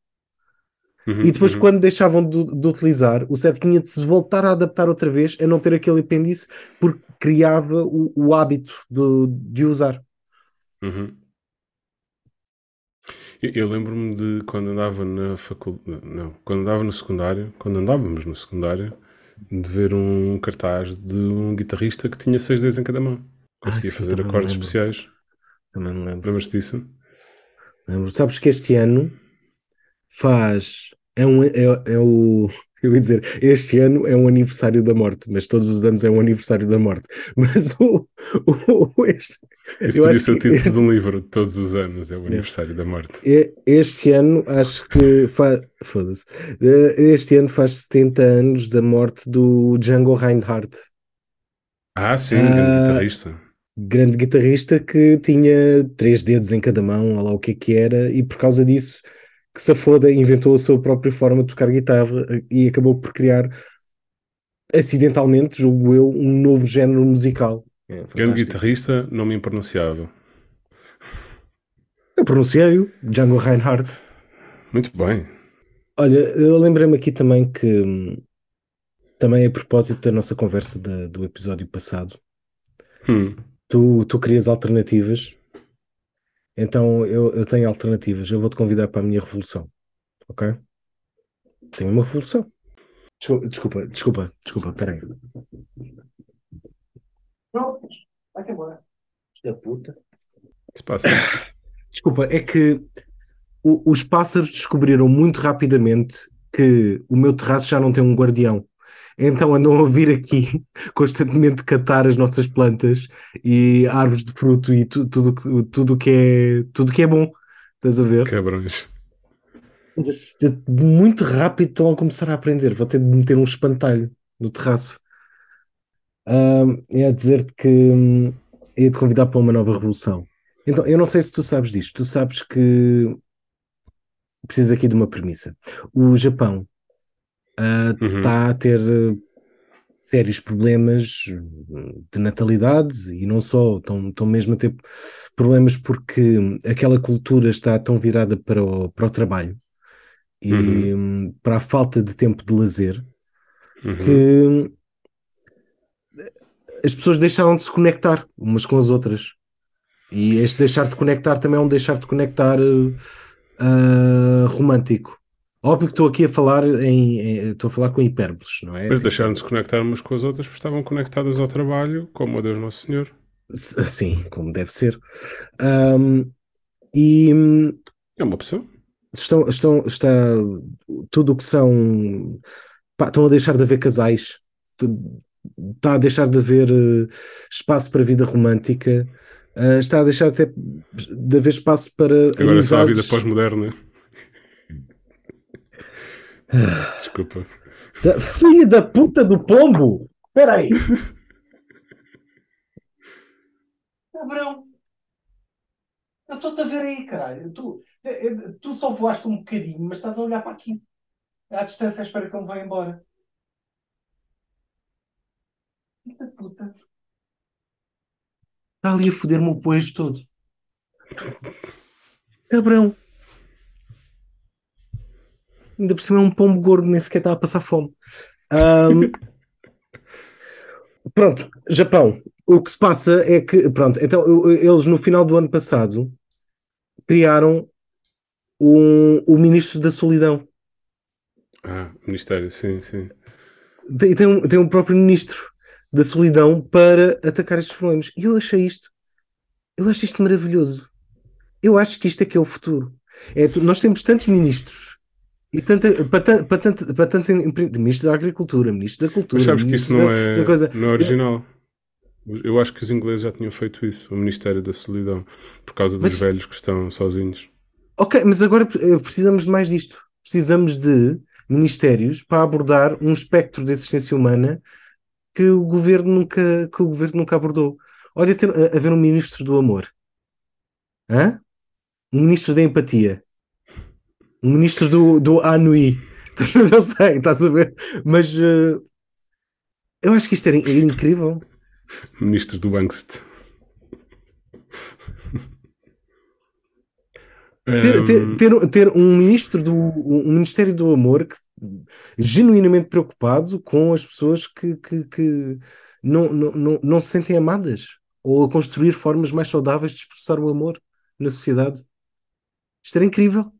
Speaker 2: Uhum,
Speaker 3: E depois,
Speaker 2: uhum.
Speaker 3: quando deixavam de, de utilizar, o cérebro tinha de se voltar a adaptar outra vez a não ter aquele apêndice, porque criava o, o hábito do- de usar.
Speaker 2: Uhum. Eu, eu lembro-me de quando andava na faculdade, não, quando andava no secundário, quando andávamos no secundário, de ver um cartaz de um guitarrista que tinha seis dedos em cada mão. Conseguia
Speaker 3: sim,
Speaker 2: fazer acordes especiais.
Speaker 3: Também me lembro.
Speaker 2: Lembras disso?
Speaker 3: lembro. Sabes que este ano faz. É, um, é, é o. [laughs] Eu ia dizer, este ano é um aniversário da morte, mas todos os anos é um aniversário da morte. [laughs] Mas o. o este,
Speaker 2: Isso
Speaker 3: eu
Speaker 2: podia ser o título de um livro de todos os anos, é o aniversário da morte.
Speaker 3: E- Este ano acho que faz. Foda-se. Eh, Este ano faz 70 anos da morte do Django Reinhardt,
Speaker 2: Ah, sim,
Speaker 3: Ah,
Speaker 2: grande guitarrista.
Speaker 3: grande guitarrista que tinha três dedos em cada mão, lá o que é que era, e por causa disso que se foda, inventou a sua própria forma de tocar guitarra eh, e acabou por criar, acidentalmente, julgo eu, um novo género musical. É
Speaker 2: Grande guitarrista, nome impronunciável.
Speaker 3: Eu pronunciei-o, Django Reinhardt.
Speaker 2: Muito bem.
Speaker 3: Olha, eu lembrei-me aqui também que, hum, também a propósito da nossa conversa da- do episódio passado,
Speaker 2: Hum.
Speaker 3: tu, tu querias alternativas, então eu, eu tenho alternativas. Eu vou-te convidar para a minha revolução, ok? Tenho uma revolução. Desculpa, desculpa, desculpa, desculpa, peraí. Pronto, vai-te embora. Da puta.
Speaker 2: Que se passa? [coughs]
Speaker 3: Desculpa, é que o- os pássaros descobriram muito rapidamente que o meu terraço já não tem um guardião. Então andam a vir aqui [laughs] constantemente catar as nossas plantas e árvores de fruto e tu- tudo que tudo que é tudo que é bom. Estás a ver?
Speaker 2: Cabrões.
Speaker 3: Muito rápido estão a começar a aprender. Vou ter de meter um espantalho no terraço. É a dizer-te que hum, ia te convidar para uma nova revolução. Então, eu não sei se tu sabes disto. Tu sabes que preciso aqui de uma premissa. O Japão ah,
Speaker 2: Uhum.
Speaker 3: está a ter eh, sérios problemas de natalidade e não só, estão, estão mesmo a ter problemas porque aquela cultura está tão virada para o, para o trabalho e hum, para a falta de tempo de lazer
Speaker 2: Uhum.
Speaker 3: que as pessoas deixaram de se conectar umas com as outras. E este deixar de conectar também é um deixar de conectar ah, romântico. Óbvio que estou aqui a falar em, em- estou a falar com hipérboles, não é?
Speaker 2: Mas deixaram de se conectar umas com as outras porque estavam conectadas ao trabalho, como a Deus Nosso Senhor.
Speaker 3: Sim, como deve ser. Ahm, e
Speaker 2: É uma opção.
Speaker 3: estão, estão, está tudo o que são pá, estão a deixar de haver casais, está a deixar de haver eh, espaço para a vida romântica, eh, está a deixar até de haver espaço para
Speaker 2: Agora é só a vida
Speaker 3: amizades.
Speaker 2: pós-moderna. Desculpa.
Speaker 3: Da- Filha da puta do pombo! Espera aí! Cabrão! Eu estou-te a ver aí, caralho. Tu, eh, tu só voaste um bocadinho, mas estás a olhar para aqui. À distância, à espera que ele vá embora. Filha da puta. Está ali a foder-me o poejo todo. Cabrão! Ainda por cima é um pombo gordo, nem sequer está a passar fome. Ahm, [laughs] pronto, Japão. O que se passa é que, pronto, então eles no final do ano passado criaram um, o Ministro da Solidão.
Speaker 2: Ah, Ministério, sim, sim.
Speaker 3: Tem, tem, um, tem um próprio Ministro da Solidão para atacar estes problemas. E eu achei isto, eu acho isto maravilhoso. Eu acho que isto é que é o futuro. É, nós temos tantos ministros e tanta, para, para, tanto, para tanto Ministro da Agricultura, Ministro da Cultura.
Speaker 2: Mas sabes que isso não
Speaker 3: da-
Speaker 2: é,
Speaker 3: da
Speaker 2: não é original. Eu acho que os ingleses já tinham feito isso, o Ministério da Solidão, por causa dos
Speaker 3: Mas-
Speaker 2: velhos que estão sozinhos.
Speaker 3: Ok, mas agora eh, precisamos de mais disto. Precisamos de ministérios para abordar um espectro de existência humana que o governo nunca, que o governo nunca abordou. Olha, ter, a- haver um ministro do amor. Hã? Um ministro da empatia. Um ministro do, do Anui. [laughs] Não sei, estás a ver? Mas eh, eu acho que isto era, era incrível.
Speaker 2: Ministro do Angst.
Speaker 3: Ter, ter, ter, ter um ministro do um Ministério do Amor que, genuinamente preocupado com as pessoas que, que, que não, não, não, não se sentem amadas ou a construir formas mais saudáveis de expressar o amor na sociedade. Isto era incrível.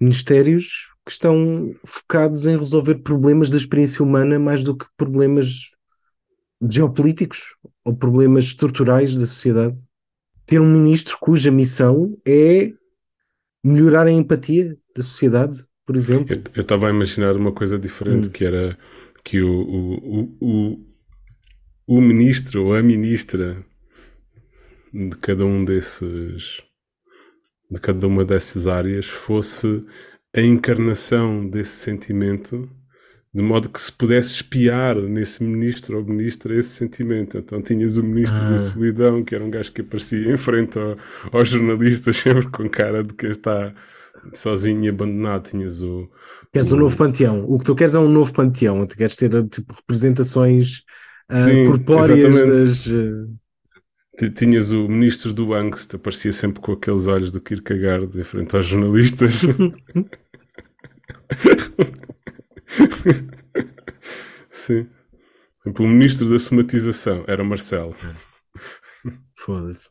Speaker 3: Ministérios que estão focados em resolver problemas da experiência humana mais do que problemas geopolíticos ou problemas estruturais da sociedade. ter um ministro cuja missão é melhorar a empatia da sociedade, por exemplo.
Speaker 2: Eu estava a imaginar uma coisa diferente,
Speaker 3: Hum.
Speaker 2: que era que o, o, o, o, ministro ou a ministra de cada um desses de cada uma dessas áreas fosse a encarnação desse sentimento de modo que se pudesse espiar nesse ministro ou ministra esse sentimento. Então tinhas o ministro
Speaker 3: Ah.
Speaker 2: da solidão, que era um gajo que aparecia em frente ao- aos jornalistas, [laughs] sempre com cara de quem está sozinho e abandonado. Tinhas o.
Speaker 3: Queres um novo panteão. O que tu queres é um novo panteão. Tu queres ter tipo, representações ah,
Speaker 2: Sim,
Speaker 3: corpóreas
Speaker 2: exatamente.
Speaker 3: das. ah,
Speaker 2: ti- Tinhas o ministro do Angst, aparecia sempre com aqueles olhos do Kierkegaard em frente aos jornalistas. [laughs] Sim. Exemplo, O ministro da somatização era Marcelo.
Speaker 3: Foda-se.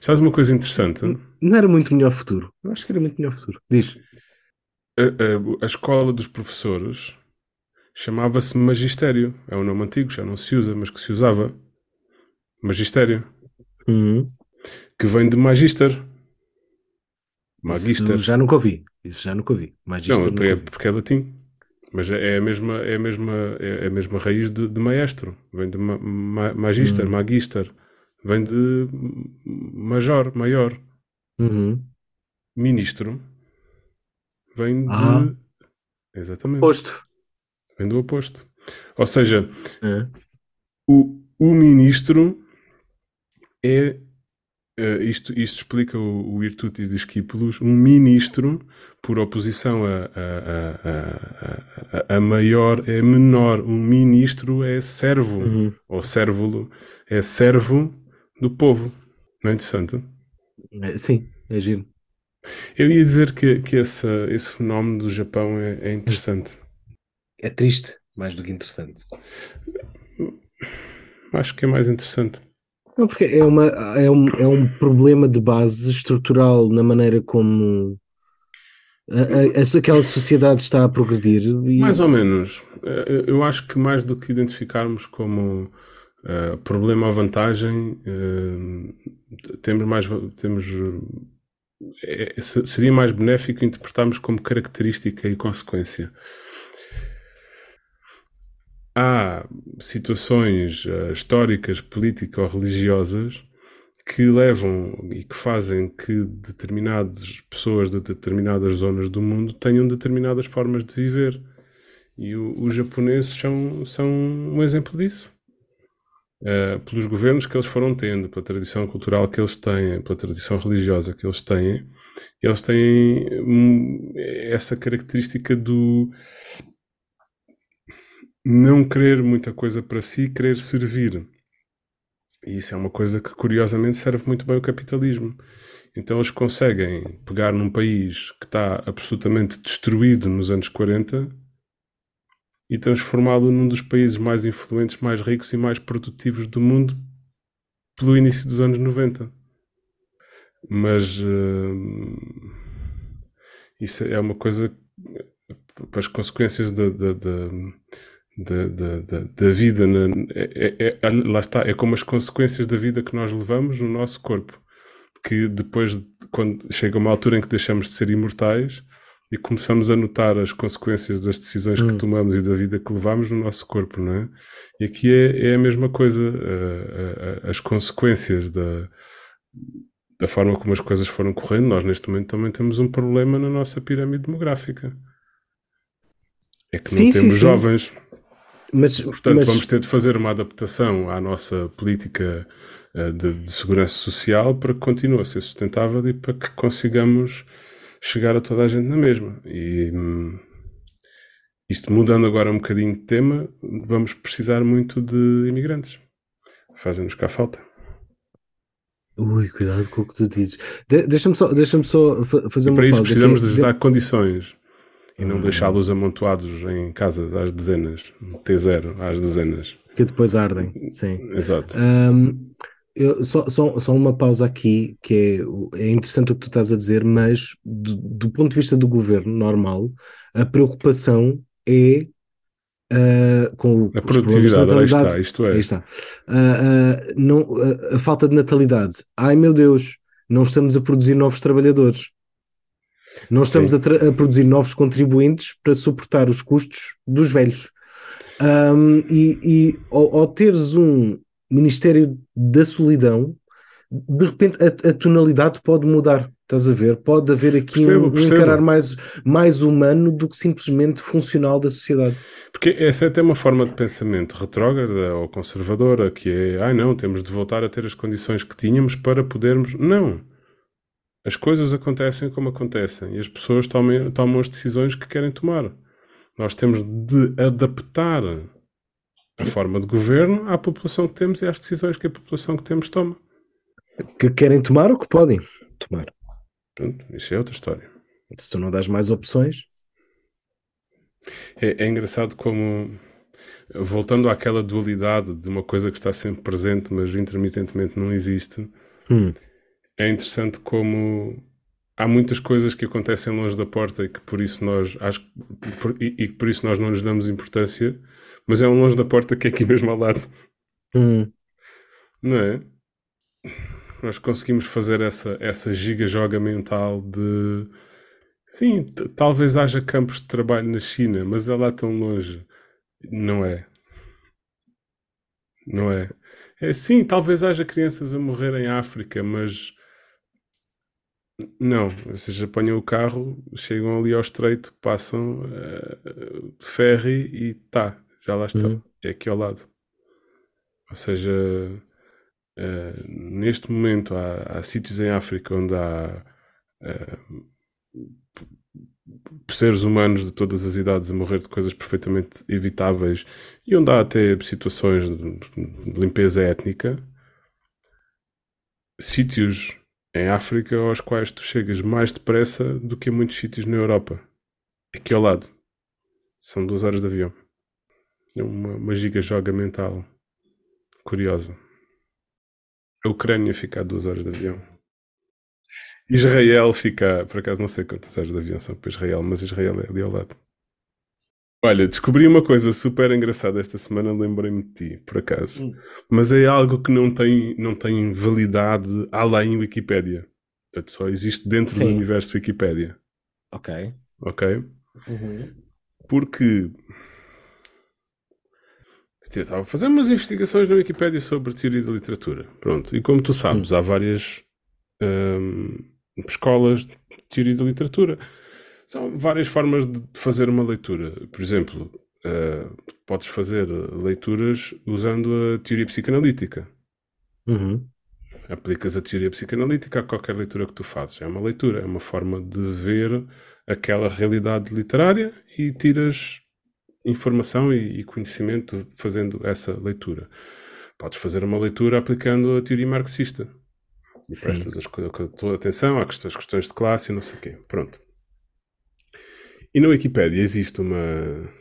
Speaker 2: Sabes uma coisa interessante?
Speaker 3: Não era muito melhor futuro. Eu acho que era muito melhor futuro. Diz.
Speaker 2: A, a- a escola dos professores chamava-se Magistério. É um nome antigo, já não se usa, mas que se usava. Magistério.
Speaker 3: Uhum.
Speaker 2: Que vem de Magister.
Speaker 3: Isso
Speaker 2: Magister.
Speaker 3: já nunca ouvi. Isso já nunca ouvi. Mas isto
Speaker 2: Não, é porque é latim. Mas é é a mesma, é a mesma, é a mesma raiz de, de maestro. Vem de ma, ma- magister,
Speaker 3: Hum.
Speaker 2: magister. Vem de major, maior.
Speaker 3: Uhum.
Speaker 2: Ministro. Vem de.
Speaker 3: Ah.
Speaker 2: Exatamente.
Speaker 3: Posto.
Speaker 2: Vem do oposto. Ou seja,
Speaker 3: Ah.
Speaker 2: o, o ministro é. eh, isto, isto explica o, o Virtutis Discípulos. Um ministro, por oposição a, a, a, a, a, a maior, é menor. Um ministro é servo,
Speaker 3: Uhum.
Speaker 2: ou servulo, é servo do povo. Não é interessante?
Speaker 3: É, Sim, é giro.
Speaker 2: Eu ia dizer que, que esse, esse fenómeno do Japão é, é interessante.
Speaker 3: É triste, mais do que interessante.
Speaker 2: Acho que é mais interessante.
Speaker 3: Não, porque é, uma, é, um, é um problema de base estrutural na maneira como a, a- essa- aquela sociedade está a progredir. E,
Speaker 2: Mais ou menos. Eu acho que mais do que identificarmos como eh, problema ou vantagem, eh, temos mais, temos, se- seria mais benéfico interpretarmos como característica e consequência. Há situações eh, históricas, políticas ou religiosas que levam e que fazem que determinadas pessoas de determinadas zonas do mundo tenham determinadas formas de viver. E os japoneses são, são um exemplo disso. Eh, pelos governos que eles foram tendo, pela tradição cultural que eles têm, pela tradição religiosa que eles têm, eles têm hum, essa característica do não querer muita coisa para si, querer servir. E isso é uma coisa que curiosamente serve muito bem o capitalismo. Então eles conseguem pegar num país que está absolutamente destruído nos anos 40 e transformá-lo num dos países mais influentes, mais ricos e mais produtivos do mundo pelo início dos anos 90. Mas hum, isso é uma coisa as consequências da, da, da, da, da, da- da vida. na- é- é- é- lá está, é como as consequências da vida que nós levamos no nosso corpo. Que depois, de- quando chega uma altura em que deixamos de ser imortais e começamos a notar as consequências das decisões que
Speaker 3: Hum.
Speaker 2: tomamos e da vida que levamos no nosso corpo, não é? E aqui é, é a mesma coisa, a- a- a- as consequências da, da forma como as coisas foram correndo. Nós, neste momento, também temos um problema na nossa pirâmide demográfica. É que
Speaker 3: Sim,
Speaker 2: não
Speaker 3: sim,
Speaker 2: temos
Speaker 3: sim.
Speaker 2: jovens.
Speaker 3: mas,
Speaker 2: Portanto,
Speaker 3: mas-
Speaker 2: vamos ter de fazer uma adaptação à nossa política eh, de, de segurança social para que continue a ser sustentável e para que consigamos chegar a toda a gente na mesma. E hum, isto mudando agora um bocadinho de tema, vamos precisar muito de imigrantes. Fazem-nos cá falta.
Speaker 3: Ui, cuidado com o que tu dizes. De- Deixa-me só, deixa só fa- fazer
Speaker 2: E
Speaker 3: uma
Speaker 2: para isso
Speaker 3: pausa
Speaker 2: precisamos de dar condições e não
Speaker 3: Hum.
Speaker 2: deixá-los amontoados em casas às dezenas, T0 às dezenas.
Speaker 3: que depois ardem. Sim.
Speaker 2: Exato.
Speaker 3: Ahm, eu- só, só, só uma pausa aqui, que é, é interessante o que tu estás a dizer, mas do, do ponto de vista do governo normal, a preocupação é uh, com
Speaker 2: a produtividade, aí está, isto é.
Speaker 3: Está. Uh, não, a falta de natalidade. Ai meu Deus, não estamos a produzir novos trabalhadores. Não estamos a, a, produzir novos contribuintes para suportar os custos dos velhos. Um, e, e ao, ao, teres um Ministério da Solidão, de repente a, a, tonalidade pode mudar. Estás a ver? Pode haver aqui percebo, um, um encarar mais, mais humano do que simplesmente funcional da sociedade.
Speaker 2: Porque essa é até uma forma de pensamento retrógrada ou conservadora, que é, ai ah, não, temos de voltar a ter as condições que tínhamos para podermos. Não. As coisas acontecem como acontecem e as pessoas tomam, tomam as decisões que querem tomar. Nós temos de adaptar a forma de governo à população que temos e às decisões que a população que temos toma.
Speaker 3: Que querem tomar ou que podem tomar.
Speaker 2: Pronto, isso é outra história.
Speaker 3: Se tu não dás mais opções.
Speaker 2: É, é engraçado como, voltando àquela dualidade de uma coisa que está sempre presente, mas intermitentemente não existe, hum. é interessante como há muitas coisas que acontecem longe da porta e que por isso nós acho por, e, e por isso nós não lhes damos importância, mas é um longe da porta que é aqui mesmo ao lado. Hum. Não é? Nós conseguimos fazer essa, essa giga-joga mental de sim, talvez haja campos de trabalho na China, mas é lá tão longe. Não é. Não é. É sim, talvez haja crianças a morrer em África, mas não, vocês apanham o carro, chegam ali ao estreito, passam uh, de ferry e tá, já lá estão. Uhum. É aqui ao lado. Ou seja, uh, neste momento há, há, sítios em África onde há uh, seres humanos de todas as idades a morrer de coisas perfeitamente evitáveis e onde há até situações de limpeza étnica. Sítios em África aos quais tu chegas mais depressa do que em muitos sítios na Europa. Aqui ao lado. São duas horas de avião. É uma, uma giga joga mental curiosa. A Ucrânia fica a duas horas de avião. Israel fica, por acaso não sei quantas horas de avião são para Israel, mas Israel é ali ao lado. Olha, descobri uma coisa super engraçada esta semana, lembrei-me de ti, por acaso. Hum. Mas é algo que não tem, não tem validade além Wikipédia. Portanto, só existe dentro Sim. do universo Wikipédia.
Speaker 3: Ok.
Speaker 2: Ok? Uhum. Porque eu estava a fazer umas investigações na Wikipédia sobre teoria da literatura. Pronto. E como tu sabes, há várias hum, escolas de teoria da literatura. São várias formas de fazer uma leitura. Por exemplo, uh, podes fazer leituras usando a teoria psicanalítica.
Speaker 3: Uhum.
Speaker 2: Aplicas a teoria psicanalítica a qualquer leitura que tu fazes. É uma leitura, é uma forma de ver aquela realidade literária e tiras informação e, e conhecimento fazendo essa leitura. Podes fazer uma leitura aplicando a teoria marxista. E prestas a tua atenção às questões de classe e não sei o quê. Pronto. E na Wikipédia existe uma,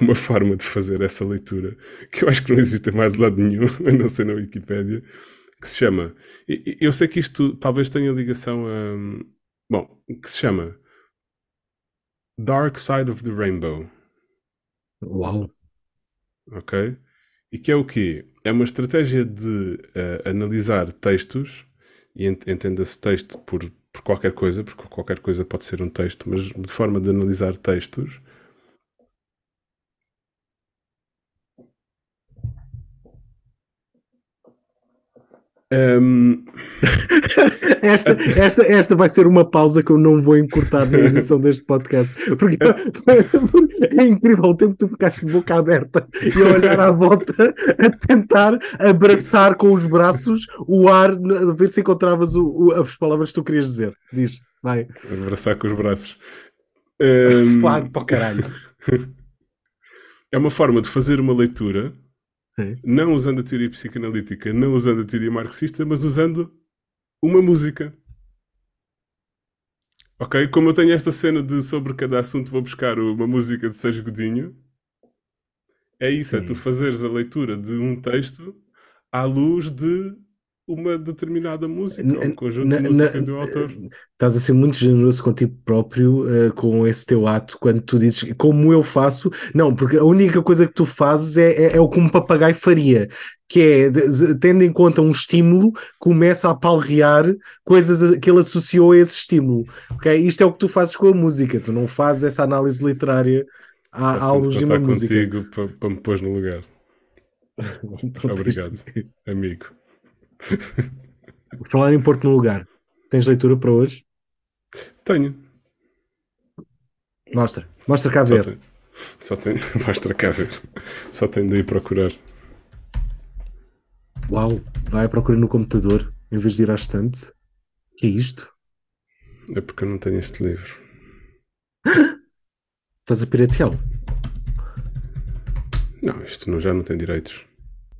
Speaker 2: uma forma de fazer essa leitura que eu acho que não existe mais de lado nenhum, [laughs] a não ser na Wikipédia, que se chama. Eu sei que isto talvez tenha ligação a. Bom, que se chama Dark Side of the Rainbow.
Speaker 3: Uau!
Speaker 2: Ok? E que é o quê? É uma estratégia de uh, analisar textos, e entenda-se texto por por qualquer coisa, porque qualquer coisa pode ser um texto, mas de forma de analisar textos. Um...
Speaker 3: esta, esta, esta vai ser uma pausa que eu não vou encurtar na edição deste podcast, porque é incrível o tempo que tu ficaste de boca aberta e a olhar à volta a tentar abraçar com os braços o ar, a ver se encontravas o, o, as palavras que tu querias dizer. Diz, vai.
Speaker 2: Abraçar com os braços.
Speaker 3: Um... Claro, para o caralho. [laughs]
Speaker 2: É uma forma de fazer uma leitura não usando a teoria psicanalítica, não usando a teoria marxista, mas usando uma música. Ok? Como eu tenho esta cena de sobre cada assunto vou buscar uma música de Sérgio Godinho, é isso, é Sim. é tu fazeres a leitura de um texto à luz de uma determinada música,
Speaker 3: N-
Speaker 2: ou um conjunto
Speaker 3: na-
Speaker 2: de música
Speaker 3: na-
Speaker 2: do autor.
Speaker 3: Estás a ser muito generoso contigo próprio eh, com esse teu ato quando tu dizes como eu faço. Não, porque a única coisa que tu fazes é, é, é o que um papagaio faria, que é, de- tendo em conta um estímulo, começa a palrear coisas que ele associou a esse estímulo. ok? Isto é o que tu fazes com a música, tu não fazes essa análise literária à, à luz de uma música.
Speaker 2: contigo para, para me pôr no lugar. [laughs] Obrigado, amigo. [laughs]
Speaker 3: Falar em Porto no lugar, tens leitura para hoje?
Speaker 2: Tenho.
Speaker 3: Mostra, mostra cá
Speaker 2: Só
Speaker 3: ver.
Speaker 2: tenho. Só tenho. [laughs] Mostra cá ver. Só tenho de ir procurar.
Speaker 3: Uau, vai à procura no computador em vez de ir à estante. Que é isto?
Speaker 2: É porque eu não tenho este livro. [laughs]
Speaker 3: Estás a pirateá-lo?
Speaker 2: Não, isto não, já não tem direitos.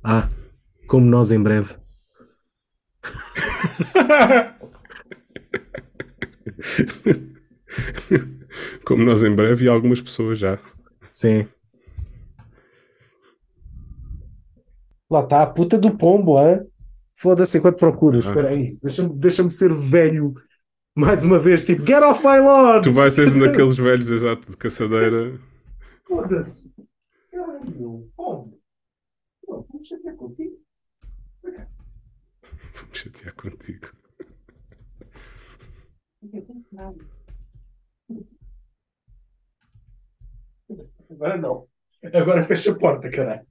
Speaker 3: Ah, como nós em breve. [laughs]
Speaker 2: Como nós em breve e algumas pessoas já.
Speaker 3: Sim. Lá está a puta do pombo, hã? Foda-se enquanto procuras.
Speaker 2: Ah.
Speaker 3: Espera aí. Deixa-me deixa ser velho. Mais uma vez, tipo, get off my lawn!
Speaker 2: Tu vais ser um daqueles velhos exato de caçadeira.
Speaker 3: Foda-se. Caralho. Pombo. Não, vamos chatear contigo.
Speaker 2: Vou chatear contigo.
Speaker 3: Agora não. Agora fecha a porta, caralho.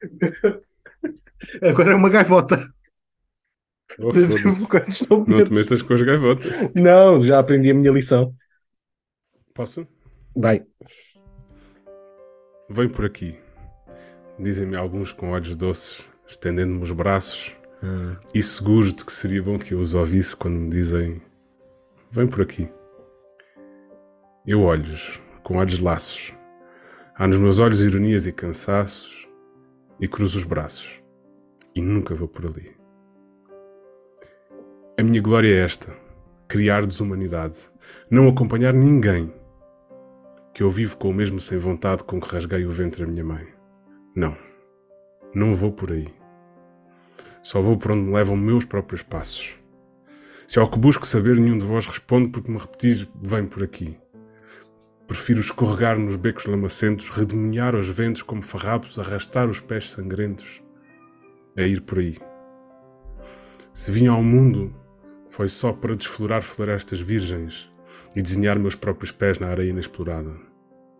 Speaker 3: [laughs] Agora é uma gaivota.
Speaker 2: Oh,
Speaker 3: não
Speaker 2: te metas com as gaivotas.
Speaker 3: não, já aprendi a minha lição.
Speaker 2: Posso?
Speaker 3: Vai.
Speaker 2: Vem por aqui. Dizem-me alguns com olhos doces, estendendo-me os braços e seguros de que seria bom que eu os ouvisse quando me dizem: Vem por aqui. Eu olhos, com olhos laços. Há nos meus olhos ironias e cansaços, e cruzo os braços. E nunca vou por ali. A minha glória é esta: criar desumanidade, não acompanhar ninguém que eu vivo com o mesmo sem vontade com que rasguei o ventre da minha mãe. Não, não vou por aí. Só vou por onde me levam meus próprios passos. Se ao que busco saber nenhum de vós responde porque me repetis, vem por aqui. Prefiro escorregar nos becos lamacentos, redemoinhar aos ventos como farrapos, arrastar os pés sangrentos, a ir por aí. Se vim ao mundo, foi só para desflorar florestas virgens e desenhar meus próprios pés na areia inexplorada.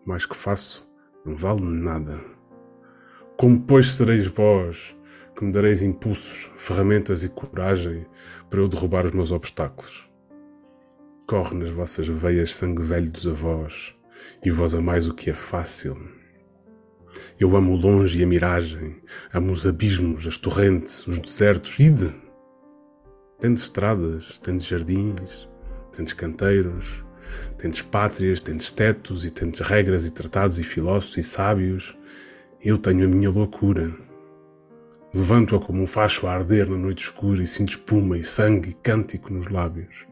Speaker 2: Mais que faço, não vale nada. Como, pois, sereis vós que me dareis impulsos, ferramentas e coragem para eu derrubar os meus obstáculos? Corre nas vossas veias sangue velho dos avós, e vós amais o que é fácil. Eu amo o longe e a miragem, amo os abismos, as torrentes, os desertos, ide! Tendes estradas, tendes jardins, tendes canteiros, tendes pátrias, tendes tetos e tendes regras e tratados e filósofos e sábios. Eu tenho a minha loucura. Levanto-a como um facho a arder na noite escura e sinto espuma e sangue e cântico nos lábios.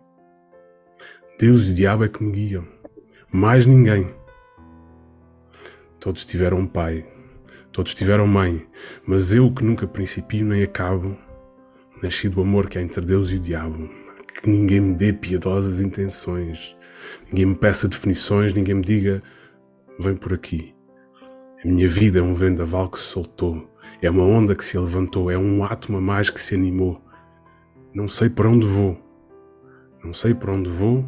Speaker 2: Deus e o diabo é que me guiam. Mais ninguém. Todos tiveram um pai, todos tiveram mãe, mas eu que nunca principio nem acabo, nasci do amor que há entre Deus e o diabo. Que ninguém me dê piedosas intenções, ninguém me peça definições, ninguém me diga, vem por aqui. Minha vida é um vendaval que se soltou, é uma onda que se levantou, é um átomo a mais que se animou. Não sei para onde vou, não sei para onde vou,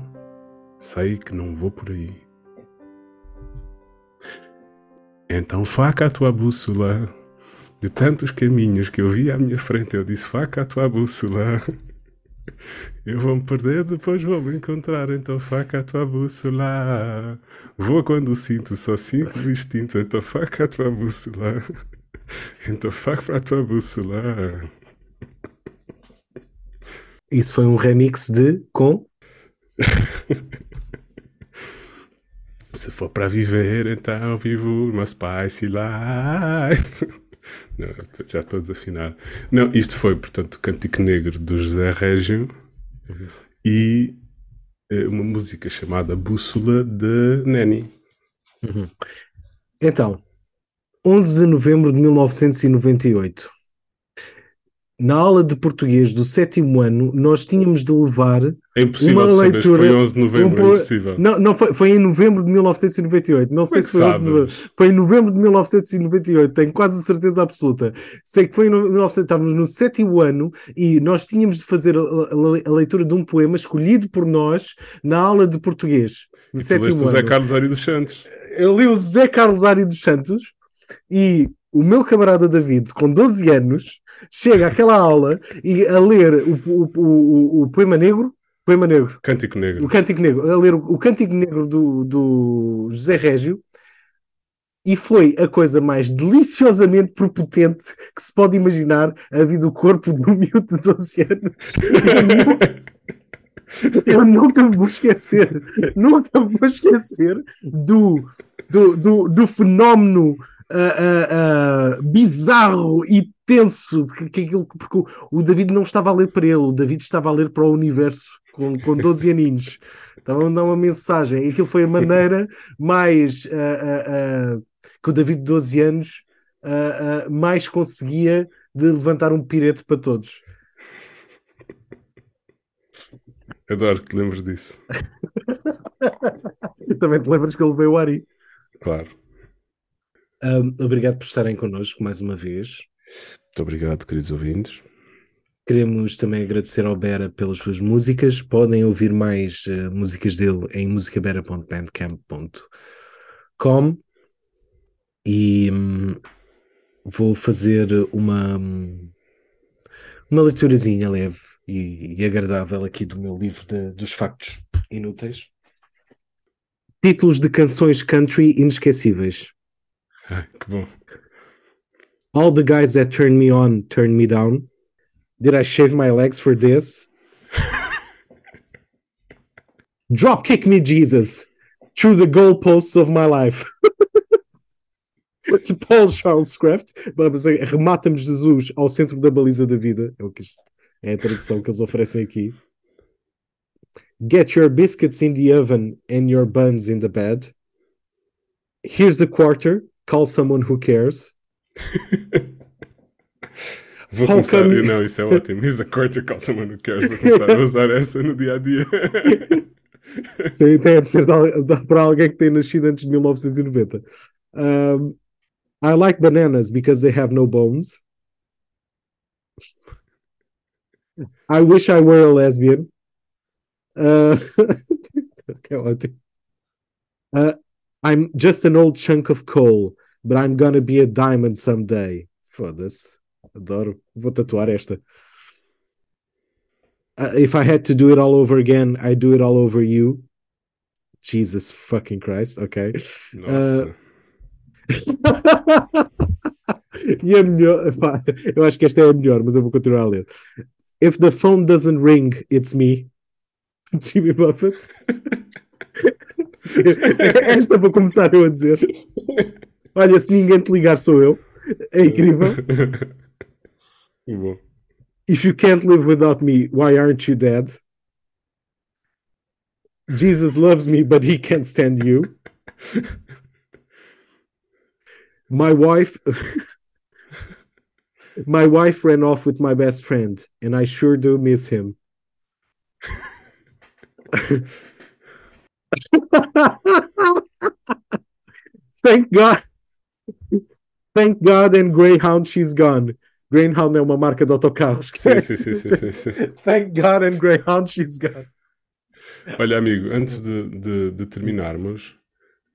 Speaker 2: sei que não vou por aí. Então faca a tua bússola. De tantos caminhos que eu vi à minha frente, eu disse: faca a tua bússola. Eu vou me perder, depois vou me encontrar. Então faca a tua bússola. Voa quando sinto, só sinto o instinto. Então faca a tua bússola. Então faca para a tua bússola.
Speaker 3: Isso foi um remix de com
Speaker 2: Se for para viver, então vivo uma spicy life. Não, já estou a desafinar. Não, isto foi, portanto, o Cântico Negro do José Régio e eh, uma música chamada Bússola de Neni.
Speaker 3: Então, 11 de novembro de 1998. Na aula de português do sétimo ano, nós tínhamos de levar.
Speaker 2: É impossível
Speaker 3: Uma
Speaker 2: de saber,
Speaker 3: leitura-
Speaker 2: foi 11 de novembro,
Speaker 3: um
Speaker 2: é
Speaker 3: po-
Speaker 2: impossível.
Speaker 3: Não, não foi, foi em novembro de 1998. Não sei
Speaker 2: é
Speaker 3: se foi 11 de novembro. Foi em novembro de 1998, tenho quase a certeza absoluta. Sei que foi em 1900, estávamos no sétimo ano e nós tínhamos de fazer a, a- a leitura de um poema escolhido por nós na aula de português. Do
Speaker 2: E
Speaker 3: sétimo
Speaker 2: leste o
Speaker 3: ano.
Speaker 2: Zé Carlos Ari dos Santos.
Speaker 3: Eu li o Zé Carlos Ari dos Santos e o meu camarada David, com 12 anos, chega àquela aula e a ler o, o, o, o poema negro. Poema negro.
Speaker 2: Cântico Negro.
Speaker 3: O Cântico Negro, a ler o, o Cântico Negro do, do José Régio, e foi a coisa mais deliciosamente propotente que se pode imaginar a vida do corpo de um miúdo de 12 anos. Eu nunca me vou esquecer, nunca me vou esquecer do, do, do, do fenómeno ah, ah, bizarro e tenso, que, que aquilo, porque o, o David não estava a ler para ele, o David estava a ler para o universo com, com 12 [laughs] aninhos. Estava a dar uma mensagem. E aquilo foi a maneira mais ah, que o David de 12 anos mais conseguia de levantar um pirete para todos.
Speaker 2: Adoro que te lembres disso. [laughs]
Speaker 3: Também te lembras que ele veio o Ari.
Speaker 2: Claro.
Speaker 3: Um, obrigado por estarem connosco mais uma vez.
Speaker 2: Muito obrigado, queridos ouvintes.
Speaker 3: Queremos também agradecer ao Bera pelas suas músicas. Podem ouvir mais eh, músicas dele em musicabera.bandcamp.com e hum, vou fazer uma, hum, uma leiturazinha leve e, e agradável aqui do meu livro de- dos factos inúteis. Títulos de canções country inesquecíveis. [laughs]
Speaker 2: Que bom.
Speaker 3: All the guys that turned me on turned me down. Did I shave my legs for this? [laughs] Drop kick me, Jesus, through the goalposts of my life. [laughs] De Paul Charles-Craft, vamos dizer, remata-me Jesus ao centro da baliza da vida. É o que isto é a tradução que eles oferecem aqui. Get your biscuits in the oven and your buns in the bed. Here's a quarter. Call someone who cares. [laughs]
Speaker 2: Vou
Speaker 3: Paul
Speaker 2: começar.
Speaker 3: Cam-
Speaker 2: Não, isso é ótimo. Here's a quarter call someone who cares. Vou começar a [laughs] usar essa no dia a dia. [laughs]
Speaker 3: Sim, tem de ser para alguém que tem nascido antes de 1990. Um, I like bananas because they have no bones. I wish I were a lesbian. Uh, que é ótimo. Uh, I'm just an old chunk of coal, but I'm gonna be a diamond someday. Foda-se. Adoro. Vou tatuar esta. Uh, if I had to do it all over again, I'd do it all over you. Jesus fucking Christ, ok.
Speaker 2: Nossa. [laughs]
Speaker 3: e a melhor, pá, eu acho que esta é a melhor, mas eu vou continuar a ler. If the phone doesn't ring, it's me. [laughs] Jimmy Buffett. [laughs] [laughs] esta vou começar eu a dizer. Olha, se ninguém te ligar, sou eu. É incrível.
Speaker 2: Bom.
Speaker 3: If you can't live without me, why aren't you dead? Jesus loves me, but he can't stand you. My wife [laughs] My wife ran off with my best friend, and I sure do miss him. [laughs] [laughs] Thank God. Thank God and Greyhound she's gone. Greyhound é uma marca de autocarros.
Speaker 2: Sim, sim, sim, sim, sim, sim. [laughs]
Speaker 3: Thank God and Greyhound she's gone.
Speaker 2: Olha, amigo, antes de, de, de terminarmos,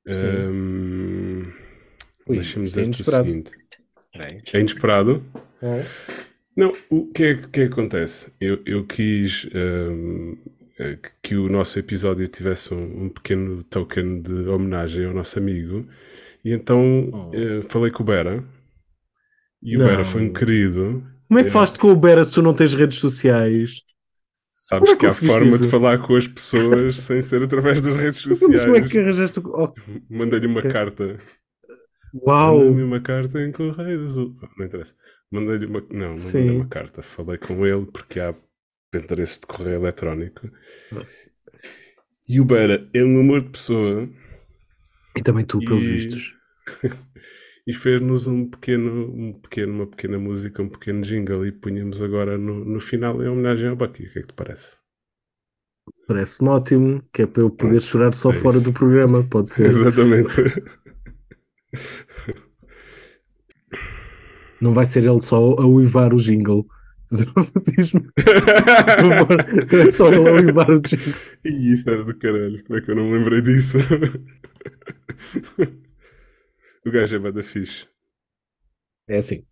Speaker 2: hum,
Speaker 3: Ui,
Speaker 2: deixa-me
Speaker 3: é
Speaker 2: dizer o
Speaker 3: inesperado.
Speaker 2: seguinte: é inesperado. Não, o que é que que acontece? Eu, eu quis hum, eh, que- que o nosso episódio tivesse um, um pequeno token de homenagem ao nosso amigo, e então
Speaker 3: Oh.
Speaker 2: eh, falei com o Bera. E o
Speaker 3: Não.
Speaker 2: Bera foi um querido.
Speaker 3: Como é que
Speaker 2: É.
Speaker 3: falaste com o Bera se tu não tens redes sociais?
Speaker 2: Sabes
Speaker 3: é que
Speaker 2: que há forma
Speaker 3: isso?
Speaker 2: de falar com as pessoas sem ser através das redes [laughs]
Speaker 3: Mas como é
Speaker 2: sociais.
Speaker 3: que arranjaste o. Oh,
Speaker 2: Mandei-lhe uma
Speaker 3: Ok.
Speaker 2: carta.
Speaker 3: uau!
Speaker 2: Mandei-lhe uma carta em correio azul. Não interessa. Mandei-lhe uma. Não, mandei uma carta. Falei com ele porque há endereço de correio eletrónico. E o Beira é um amor de pessoa.
Speaker 3: E também tu, pelos
Speaker 2: E-
Speaker 3: vistos. [laughs]
Speaker 2: e fez-nos um pequeno, um pequeno, uma pequena música, um pequeno jingle e punhamos agora no, no final em homenagem ao Bucky. O que é que te parece?
Speaker 1: Parece-me ótimo, que é para eu poder chorar só
Speaker 2: é
Speaker 1: fora do programa, pode ser.
Speaker 2: Exatamente. [laughs]
Speaker 1: Não vai ser ele só a uivar o jingle. Só ele a o
Speaker 2: e isso era do caralho. Como é que eu não me lembrei disso? [laughs] o gajo é bada fixe.
Speaker 1: É assim.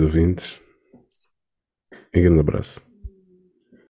Speaker 2: Ouvintes.